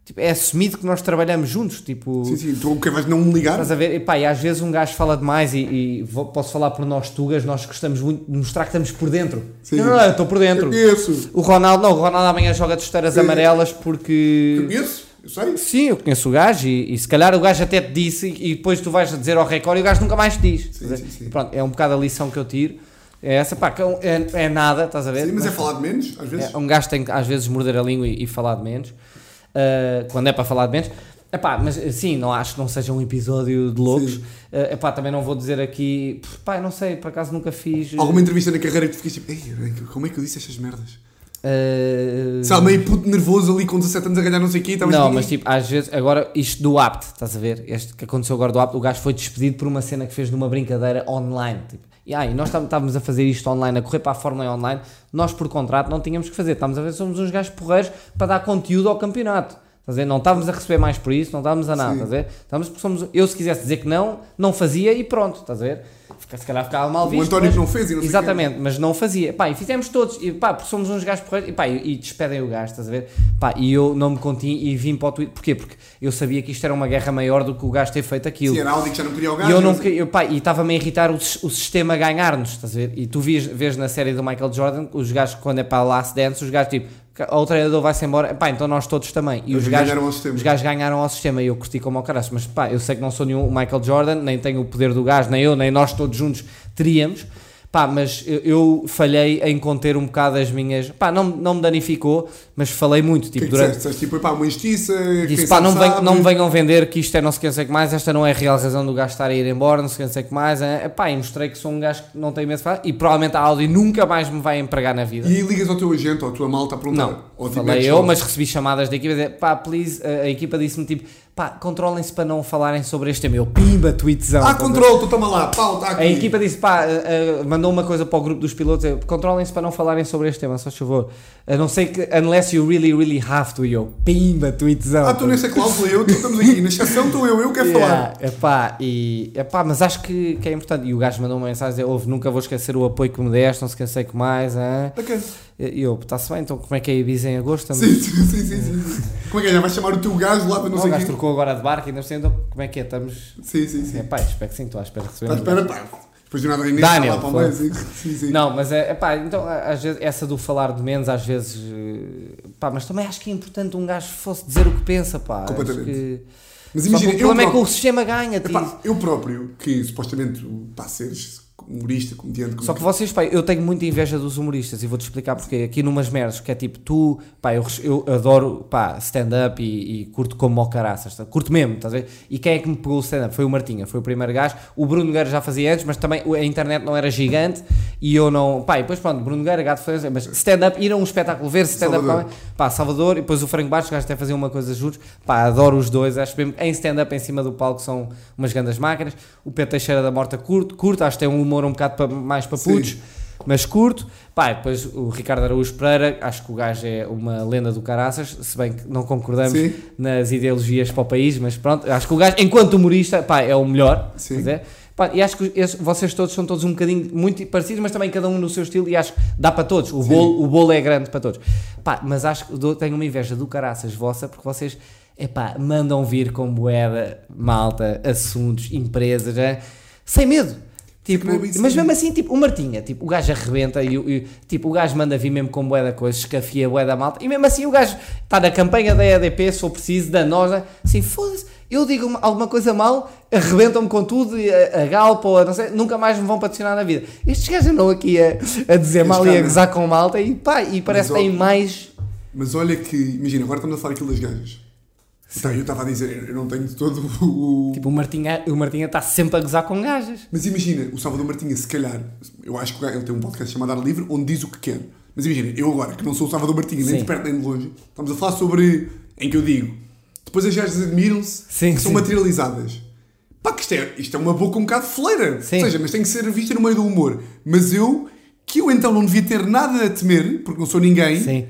tipo, é assumido que nós trabalhamos juntos, tipo... Sim, sim. Tu o que vais não me ligar? Estás a ver? E, pá, e às vezes um gajo fala demais e, e posso falar por nós tugas, nós gostamos muito de mostrar que estamos por dentro. Sim. Não, não, não, eu estou por dentro. Eu conheço. O Ronaldo, não, o Ronaldo amanhã joga de esteiras amarelas Eu porque... conheço, eu sei. Sim, eu conheço o gajo e, e se calhar o gajo até te disse e, e depois tu vais a dizer ao recorde e o gajo nunca mais te diz. Sim, sim, sim. Pronto, é um bocado a lição que eu tiro. É essa, pá, é, é, é nada, estás a ver? Sim, mas é falar de menos, às vezes. É, um gajo tem que às vezes morder a língua e, e falar de menos, uh, quando é para falar de menos. Epá, mas sim, não acho que não seja um episódio de loucos. Sim. Uh, epá, também não vou dizer aqui, pá, não sei, por acaso nunca fiz. uh, Alguma entrevista na carreira que tu ficas tipo, como é que eu disse estas merdas? uh, Sabe, meio puto nervoso ali com 17 anos a ganhar não sei o quê. não, tipo, mas tipo, às vezes, agora isto do apt, estás a ver? Este que aconteceu agora do apt, o gajo foi despedido por uma cena que fez numa brincadeira online. Tipo, e aí, nós estávamos a fazer isto online, a correr para a Fórmula online, nós por contrato não tínhamos que fazer, estávamos a ver, somos uns gajos porreiros para dar conteúdo ao campeonato. Ver? Não estávamos a receber mais por isso, não estávamos a nada, Sim. estás a ver? Estávamos, porque somos, eu se quisesse dizer que não, não fazia e pronto, estás a ver? Se calhar ficava mal O visto. António mas- não fez e não o. Exatamente, mas não fazia. Pá, e fizemos todos. E pá, porque somos uns gajos porreiros. E pá, e, e despedem o gajo, estás a ver? Pá, e eu não me contive e vim para o Twitter. Porquê? Porque eu sabia que isto era uma guerra maior do que o gajo ter feito aquilo. Sim, era Audi que já não queria o E gajo. eu não queria, eu, pá, e estava-me a irritar o, o sistema a ganhar-nos, estás a ver? E tu vês, vês na série do Michael Jordan, os gajos, quando é para a Last Dance, os gajos tipo, o treinador vai-se embora, pá, então nós todos também. E os gajos, ganharam ao sistema. os gajos ganharam ao sistema e eu curti como ao caralho, mas pá, eu sei que não sou nenhum Michael Jordan, nem tenho o poder do gajo, nem eu, nem nós todos juntos teríamos. Pá, mas eu, eu falhei em conter um bocado as minhas. Pá, não, não me danificou, mas falei muito. O que Tipo, é que durante, disseste? Tipo, pá, uma injustiça. Disse, pá, não, vem, não me venham vender que isto é não sei quem sei que mais, esta não é a real razão do gajo estar a ir embora, não sei quem sei que mais. É, pá, e mostrei que sou um gajo que não tem falar e provavelmente a Audi nunca mais me vai empregar na vida. E ligas ao teu agente ou à tua malta a perguntar. Não, Ou tipo, falei eu, mas recebi chamadas da equipa a dizer, pá, please, a, a equipa disse-me tipo, pá, controlem-se para não falarem sobre este tema. Eu, pimba, tweetzão. Ah, controle, tu toma lá, pau, está aqui. A equipa disse, pá, eh, eh, mandou uma coisa para o grupo dos pilotos, controlem-se para não falarem sobre este tema, só favor. A não ser que, unless you really, really have to, e eu, pimba, tweetzão. Ah, tu nessa cláusula, eu, estamos aqui, na exceção estou eu, eu quero falar. Yeah, epá, e, epá, mas acho que, que é importante. E o gajo mandou uma mensagem Ouve, nunca vou esquecer o apoio que me deste, não se cansei com mais. hã?" Bacana. E eu, está-se bem, então como é que é Ibiza em agosto? Sim, sim, sim, sim, sim, sim. Como é que é? Já vais chamar o teu gajo lá para não Não, o sei o gajo trocou agora de barco e nós então como é que é? Estamos. Sim, sim, sim. Epá, espero que sim, estou à espera de receber. À espera, pá. Depois de nada, Inês Daniel, lá para sim, sim. Não, mas é, epá, então às vezes, essa do falar de menos, às vezes, eh, pá, mas também acho que é importante um gajo fosse dizer o que pensa, pá. Completamente. que- Mas imagina, o problema é que o próprio, sistema ganha, epá, eu próprio, que supostamente, pá, seres humorista, comediante, Só que vocês, pá, eu tenho muita inveja dos humoristas e vou-te explicar porque aqui numas merdas, que é tipo, tu, pá, eu, eu adoro, pá, stand-up e, e curto como ao caraças, tá? curto mesmo, estás a ver? E quem é que me pegou o stand-up? Foi o Martinha, foi o primeiro gajo, o Bruno Nogueira já fazia antes, mas também a internet não era gigante e eu não, pá, e depois pronto, Bruno Nogueira, gato foi, mas stand-up, ir a um espetáculo, ver stand-up, pá, Salvador, e depois o Franco Bastos, os gajos até faziam uma coisa juntos, pá, adoro os dois, acho mesmo, em stand-up, em cima do palco, são umas grandes máquinas, o Pedro Teixeira da Morta curto, curto, acho que tem um humor um bocado mais para Sim. putos, mas curto. Pá, depois o Ricardo Araújo Pereira, acho que o gajo é uma lenda do caraças, se bem que não concordamos Sim. nas ideologias para o país, mas pronto, acho que o gajo, enquanto humorista, pá, é o melhor. Sim. pá, e acho que vocês todos são todos um bocadinho muito parecidos, mas também cada um no seu estilo, e acho que dá para todos. O, Sim. bolo, o bolo é grande para todos. Pá, mas acho que dou- tenho uma inveja do caraças vossa, porque vocês, epá, mandam vir com moeda, malta, assuntos, empresas, é, sem medo. Tipo, mas mesmo assim, tipo, o Martinha, tipo, o gajo arrebenta e, o- e, tipo, o gajo manda vir mesmo com bué da coisa, escafia bué da malta, e mesmo assim o gajo está na campanha da EDP, se for preciso, da noja, assim, foda-se, eu digo uma- alguma coisa mal, arrebentam-me com tudo, e a, a Galpa ou a não sei, nunca mais me vão patrocinar na vida. Estes gajos andam aqui a, a dizer mal e a gozar com malta e pá, e parece que Mas, ó, têm mais... Mas olha que, imagina, agora estamos a falar aquilo das gajas. Então, eu estava a dizer, eu não tenho de todo o. Tipo, o Martinha o Martinha está sempre a gozar com gajas. Mas imagina, o Salvador Martinha, se calhar, eu acho que ele tem um podcast chamado Ar Livre, onde diz o que quer. Mas imagina, eu agora, que não sou o Salvador Martinha, nem Sim. de perto nem de longe, estamos a falar sobre. em que eu digo. Depois as gajas admiram-se, são sim. materializadas. Pá, que isto é, isto é uma boca um bocado fleira. Sim. Ou seja, mas tem que ser vista no meio do humor. Mas eu, que eu então não devia ter nada a temer, porque não sou ninguém, Sim.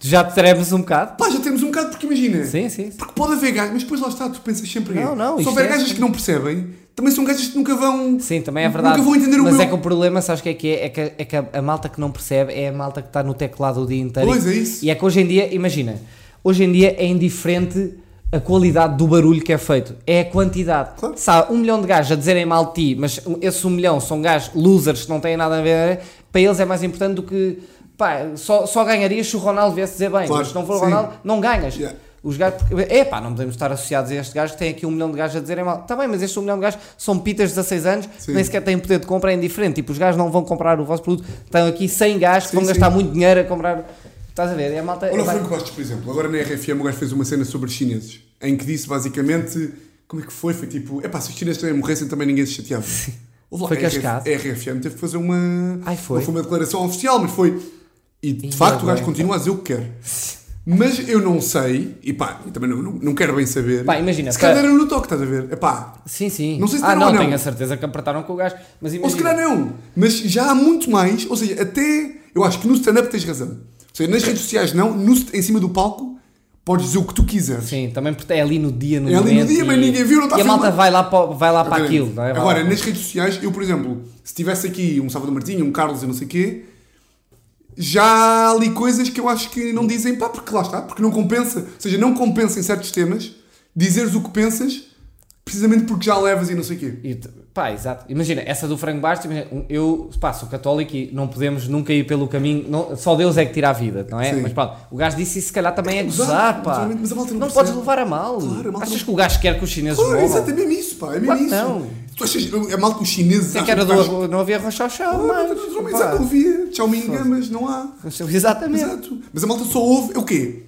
Tu já te tremes um bocado? pá, já bocado, porque imagina. Sim, sim. Porque pode haver gajas, mas depois lá está, tu pensas sempre Não, em. não, Se houver é gajas que não percebem, também são gajas que nunca vão. Sim, também é verdade. Nunca vão entender o Mas meu. é que o problema, sabes o que é que é? É que, é que a, a malta que não percebe é a malta que está no teclado o dia inteiro. Pois, é isso. E é que hoje em dia, imagina, hoje em dia é indiferente a qualidade do barulho que é feito, é a quantidade. Claro. Há um milhão de gajos a dizerem mal de ti, mas esses um milhão são gajos losers que não têm nada a ver, para eles é mais importante do que. Pá, só, só ganharias se o Ronaldo viesse dizer bem, Claro, mas se não for o. Ronaldo, não ganhas. Yeah. Os gajos, é pá, não podemos estar associados a este gajo que tem aqui um milhão de gajos a dizerem mal. Está bem, mas estes um milhão de gajos são pitas de 16 anos, Sim. nem sequer têm poder de compra, é indiferente. Tipo, os gajos não vão comprar o vosso produto. Estão aqui 100 gajos que Sim, vão sim. gastar muito dinheiro a comprar. Estás a ver? É a malta. Olha o vai- Franco Bastos, por exemplo. Agora na RFM o gajo fez uma cena sobre os chineses, em que disse basicamente. Como é que foi? Foi tipo. Epá, se os chineses também morressem, também ninguém se chateava. Houve lá Foi a cascado. A RFM teve que fazer uma. Ai, foi uma declaração oficial, mas foi. E de Ih, facto o gajo continua a dizer o que quer. Mas eu não sei, e pá, e também não, não, quero bem saber. Pá, imagina, Se calhar para- deram no toque, estás a ver? Epá, Sim, sim. Não sei se ah, não, ou não. tenho a certeza que apertaram com o gajo. Mas Ou se imagina. calhar não. Mas já há muito mais. Ou seja, até. Eu acho que no stand-up tens razão. Ou seja, nas redes sociais não, no, em cima do palco podes dizer o que tu quiseres. Sim, também porque é ali no dia, no É ali no dia, mas e- ninguém viu, não está E a malta filmado. vai lá para, vai lá para aquilo, é? Agora, lá. nas redes sociais, eu, por exemplo, se tivesse aqui um Salvador Martinho, um Carlos e não sei o quê, já há ali coisas que eu acho que não dizem, pá, porque lá está, porque não compensa. Ou seja, não compensa em certos temas dizeres o que pensas, precisamente porque já levas e não sei o quê. E pá, exato. Imagina, essa do Franco Bastos, eu pá, sou católico e não podemos nunca ir pelo caminho, não- só Deus é que tira a vida, não é? Sim. Mas pronto, o gajo disse isso se calhar também é Gozar, gozar, pá. naturalmente, mas a malta não não podes levar a mal. Claro, a Achas não- que o gajo quer que os chineses Claro, morram? exato, é mesmo isso, pá, é mesmo Claro isso. não. Tu achas, é mal que os chineses Tem acham que era do, não havia Ah, mas... Exato, tchau minga, mas não há. Exatamente. Exato. Mas a malta só ouve, é o quê?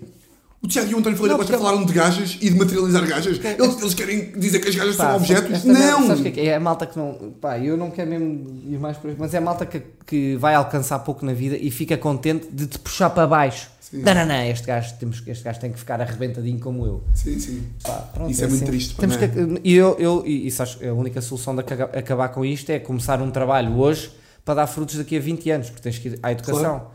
O Tiago e o António Ferreira porque- falaram de gajas e de materializar gajas. Eles, eles querem dizer que as gajas Pá, são objetos. Não! é é? É a malta que não. Pá, eu não quero mesmo ir mais por aí, mas é a malta que, que vai alcançar pouco na vida e fica contente de te puxar para baixo. Sim. Não, não, não, este gajo, temos, este gajo tem que ficar arrebentadinho como eu. Sim, sim. Pá, pronto, Isso é muito assim. triste, Temos é? que, e eu, eu, e, e sabes, a única solução de aca- acabar com isto é começar um trabalho hoje para dar frutos daqui a 20 anos, porque tens que ir à educação.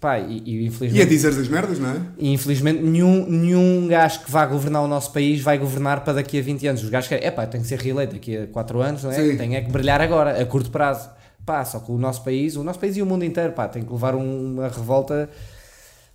Pá, e, e E é infelizmente, dizer as merdas, não é? e infelizmente nenhum, nenhum gajo que vá governar o nosso país vai governar para daqui a 20 anos. Os gajos querem, é pá, tem que ser reeleito daqui a 4 anos, não é? Sim. Tem é que brilhar agora, a curto prazo. Pá, só que o nosso país, o nosso país e o mundo inteiro, pá, tem que levar um- uma revolta.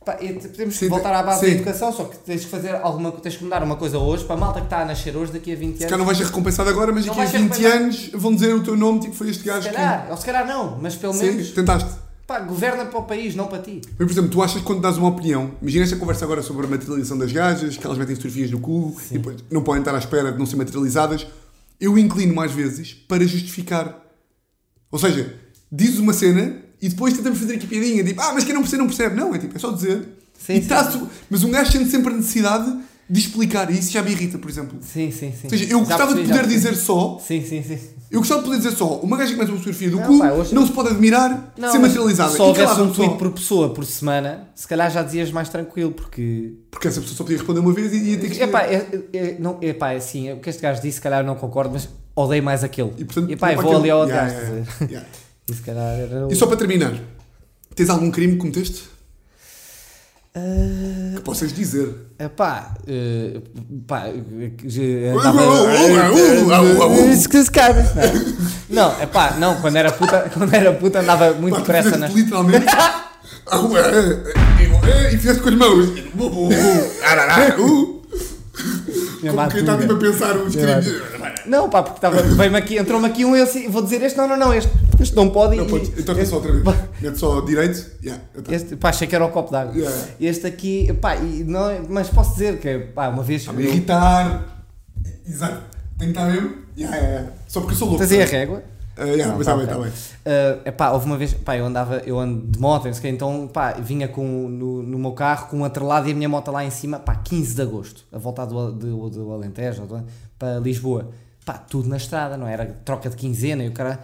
Pá, temos que Sim, voltar à base sim. da educação, só que tens que fazer alguma tens que mudar uma coisa hoje para a malta que está a nascer hoje daqui a 20 Se anos. calhar não vais ser recompensado agora, mas Não daqui a vais ser 20 recompensado. anos vão dizer o teu nome, tipo, foi este gajo Se calhar, ou se calhar não, mas pelo que. Sim, menos tentaste. pá, governa para o país, não para ti. Mas, por exemplo, tu achas que quando dás uma opinião, imagina esta conversa agora sobre a materialização das gajas, que elas metem fotografias no cu e depois não podem estar à espera de não ser materializadas, eu inclino mais vezes para justificar. Ou seja, dizes uma cena e depois tentamos fazer aqui piadinha, tipo, ah, mas quem não percebe, não percebe. Não, é tipo, é só dizer. Sim, E sim. tá-se- mas um gajo sente sempre a necessidade de explicar, e isso já me irrita, por exemplo. Sim, sim, sim. Ou seja, eu Já gostava de percebi, já poder dizer só, Sim, sim, sim. eu gostava de poder dizer só, uma gaja que mete uma fotografia do Não, cu pá, hoje- não se pode admirar Não, ser materializada. Se E houvesse um tweet só. por pessoa por semana, se calhar já dizias mais tranquilo, porque. Porque essa pessoa só podia responder uma vez e ia ter que Epá, é, é, não, epá, é assim, o que este gajo disse, se calhar eu não concordo, mas odeio mais aquele. E, portanto, epá, vou aquele- ali ao outro Yeah, gajo. yeah, yeah. [laughs] E se calhar era. E só para terminar, tens algum crime que cometeste? Ah, Que possas dizer. Epá, pá, já uh, uh, uh, uh, uh. Isso que se cabe. Não, não, quando era puta, [laughs] quando era puta andava muito Pá, depressa nas. literalmente. Ah, uh, uh, uh, e fizeste com as mãos. [laughs] Como quem está tipo a pensar os Minha crimes. Não, pá, porque estava, veio-me aqui, entrou-me aqui um eu assim, vou dizer este, não, não, não, este, este não pode. Não e- podes. Então faz só outra vez. [laughs] Mete só direito. Yeah. Este, pá, achei que era o copo d'água. Yeah. Este aqui, pá, e não, é- mas posso dizer que, pá, uma vez. Está-me irritar. Exato. Tem que estar mesmo. Yeah, yeah, yeah. Só porque eu sou louco. Estás aí a régua? Ah, yeah, mas tá está bem, está bem. Uh, epá, houve uma vez, pá, eu andava, eu ando de moto, então, pá, vinha com, no, no meu carro com um atrelado e a minha moto lá em cima, pá, 15 de agosto, a voltar do, do, do Alentejo para Lisboa, pá, tudo na estrada, não é? era? Troca de quinzena e o cara,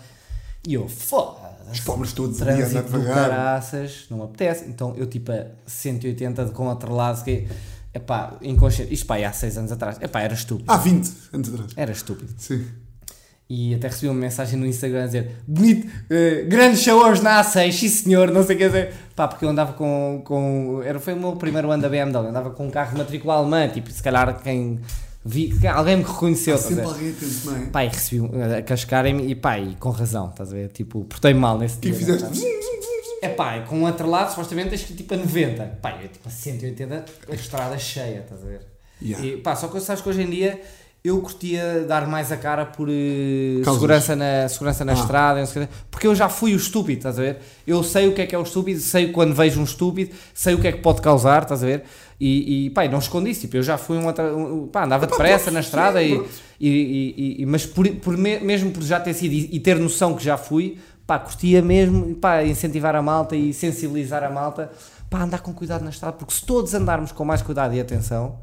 e eu, Os foda-se, pobres todos ali andar devagar. caraças, não me apetece, então eu tipo a 180 de- com atrelado, que, epá, inconsciente, isto pá, há 6 anos atrás, epá, era estúpido, Há 20 anos atrás. era estúpido. Sim. E até recebi uma mensagem no Instagram a dizer bonito, eh, grandes show hoje na A6, sim senhor, não sei o que dizer. Pá, porque eu andava com, com. Era, foi o meu primeiro ano da BMW, andava com um carro de matrícula alemã, tipo, se calhar quem. Vi, alguém me reconheceu, Há sempre alguém atento, não é? Pá, e recebi um- a cascarem-me e pá, e com razão, estás a ver? Tipo, portei-me mal nesse O que é fizeste? É pá, e com um atrelado, supostamente tens que tipo a 90. Pá, eu tipo a 180, a estrada cheia, estás a ver? Yeah. E, pá, só que sabes que hoje em dia eu curtia dar mais a cara por Causas. segurança na, segurança na Ah. estrada, porque eu já fui o estúpido, estás a ver? Eu sei o que é que é o estúpido, sei quando vejo um estúpido, sei o que é que pode causar, estás a ver? E, e pá, não escondi isso, tipo, eu já fui um, atra- um pá, andava depressa na estrada, e, pronto. e, e- e- mas por, por me- mesmo por já ter sido e, e ter noção que já fui, pá, curtia mesmo, pá, incentivar a malta e sensibilizar a malta, pá, andar com cuidado na estrada, porque se todos andarmos com mais cuidado e atenção,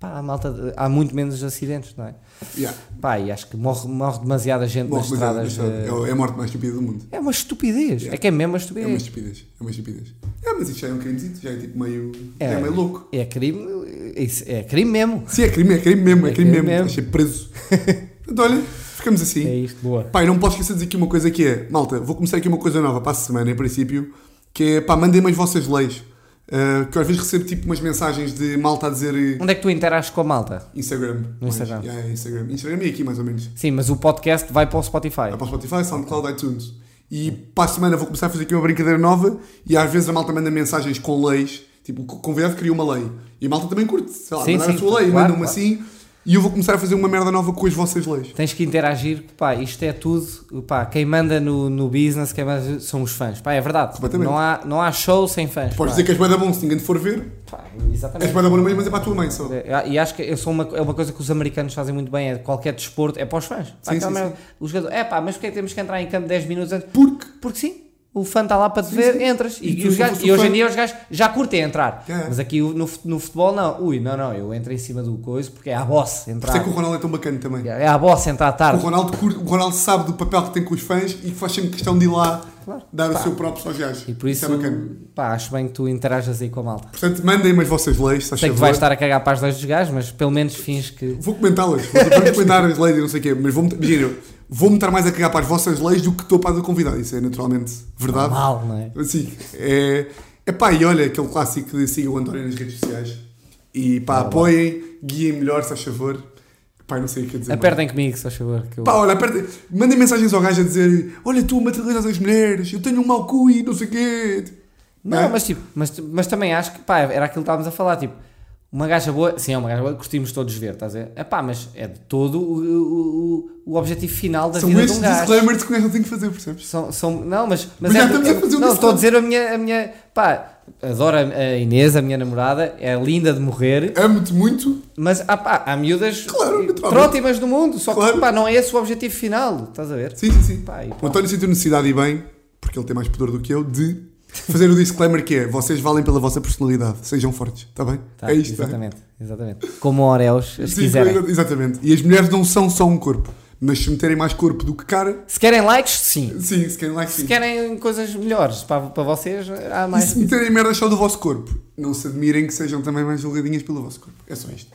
pá, malta, há muito menos acidentes, não é? Yeah. Pá, e acho que morre, morre demasiada gente Morre, nas é- estradas. mas é, é a morte mais estúpida do mundo. É uma estupidez, Yeah. é que é mesmo uma É uma estupidez. estupidez. É uma estupidez. É, mas isto já é um crime, já é tipo meio. É. É, meio louco. É crime, é crime mesmo. Sim, é crime, é crime mesmo, é, É crime, crime mesmo. mesmo. Achei preso. [laughs] Portanto, olha, ficamos assim. É isto, boa. Pá, e não posso esquecer de dizer aqui uma coisa que é, malta, vou começar aqui uma coisa nova para a semana, em princípio, que é, pá, mandem-me as vossas leis. Uh, que às vezes recebo tipo umas mensagens de malta a dizer eh, Onde é que tu interages com a malta? Instagram. No Instagram. Yeah, é Instagram. Instagram e aqui mais ou menos. Sim, mas o podcast vai para o Spotify. Vai para o Spotify, SoundCloud, iTunes. E para a semana vou começar a fazer aqui uma brincadeira nova e às vezes a malta manda mensagens com leis. Tipo, o convidado cria uma lei. E a malta também curte. Sei lá, Sim, mandar a sim, sua lei, claro, manda-me claro. assim. E eu vou começar a fazer uma merda nova com as vossas leis. Tens que interagir, pá, isto é tudo, pá, quem manda no, no business, quem manda são os fãs, pá, é verdade, não há, não há show sem fãs, Podes pá. dizer que és bué da bom se ninguém te for ver. Pá, És exatamente. bué da bom meio, mas é para a tua mãe só. É, E acho que eu sou uma, é uma coisa que os americanos fazem muito bem, é qualquer desporto, é para os fãs. Pá, Sim, sim, merda, o jogador, é pá, mas porquê é que temos que entrar em campo 10 minutos antes? Porque Porque sim, o fã está lá para te ver, entras. E, E os gajos- e o hoje em dia os gajos já curtem entrar. É. Mas aqui no, no futebol não. Ui, não, não, eu entro em cima do coisa porque é a boss Por isso entrar. é que o Ronaldo é tão bacana também. É a boss entrar O tarde. Ronaldo, curte- o Ronaldo sabe do papel que tem com os fãs e que faz sempre questão de ir lá Claro. dar Pá. o seu próprio aos gajos. E por isso, é bacana. pá, acho bem que tu interajas aí com a malta. Portanto, mandem-me as vossas leis, Sei que favor. vais estar a cagar para as leis dos gajos, mas pelo menos fins que. Vou comentá-las. Vou [laughs] comentar as leis e não sei o quê. Mas vou-me imagina, vou-me estar mais a cagar para as vossas leis do que estou para a do convidado. Isso é naturalmente verdade. Mal, não é? Assim, é... Epá, e olha, aquele clássico de sigam o António nas redes sociais. E pá, apoiem, guiem melhor, se faz favor. Pá, não sei o que dizer. Apertem comigo, se faz favor. Que eu... Pá, olha, apertem. Mandem mensagens ao gajo a dizer Olha, tu materializas as mulheres, eu tenho um mau cu e não sei o quê. Não, É? mas tipo, mas, mas também acho que, pá, era aquilo que estávamos a falar, tipo, uma gaja boa, sim, é uma gaja boa, curtimos todos ver, estás a ver? É pá, mas é de todo o, o, o objetivo final da São vida de um gajo. disclaimers que o não tem que fazer, percebes? São, são, não, mas, mas, Mas já é, estamos a fazer um não, estou a dizer a minha, a minha, pá, adoro a, Inês, a minha namorada, é linda de morrer, Amo-te muito. mas há, pá, há miúdas Claro, trótimas do mundo, só que, Claro. pá, não é esse o objetivo final, estás a ver? Sim, sim, sim. Pá, e O pronto. António sentiu necessidade e bem, porque ele tem mais poder do que eu, de fazer o disclaimer que é vocês valem pela vossa personalidade, sejam fortes, está bem? Tá, é isto, tá? exatamente, exatamente. Como Oreos, se Sim, quiserem. Exatamente. E as mulheres não são só um corpo, mas se meterem mais corpo do que cara, Se querem likes, sim. sim, se querem like, sim. Se querem coisas melhores para, para vocês, há E mais. se meterem merdas só do vosso corpo, não se admirem que sejam também mais julgadinhas pelo vosso corpo. É só isto.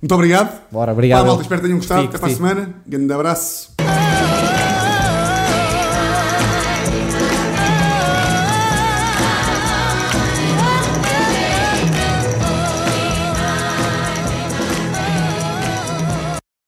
Muito obrigado. Bora, obrigado. Pá, malta, espero que tenham gostado. Fico, Até para a semana. Grande abraço.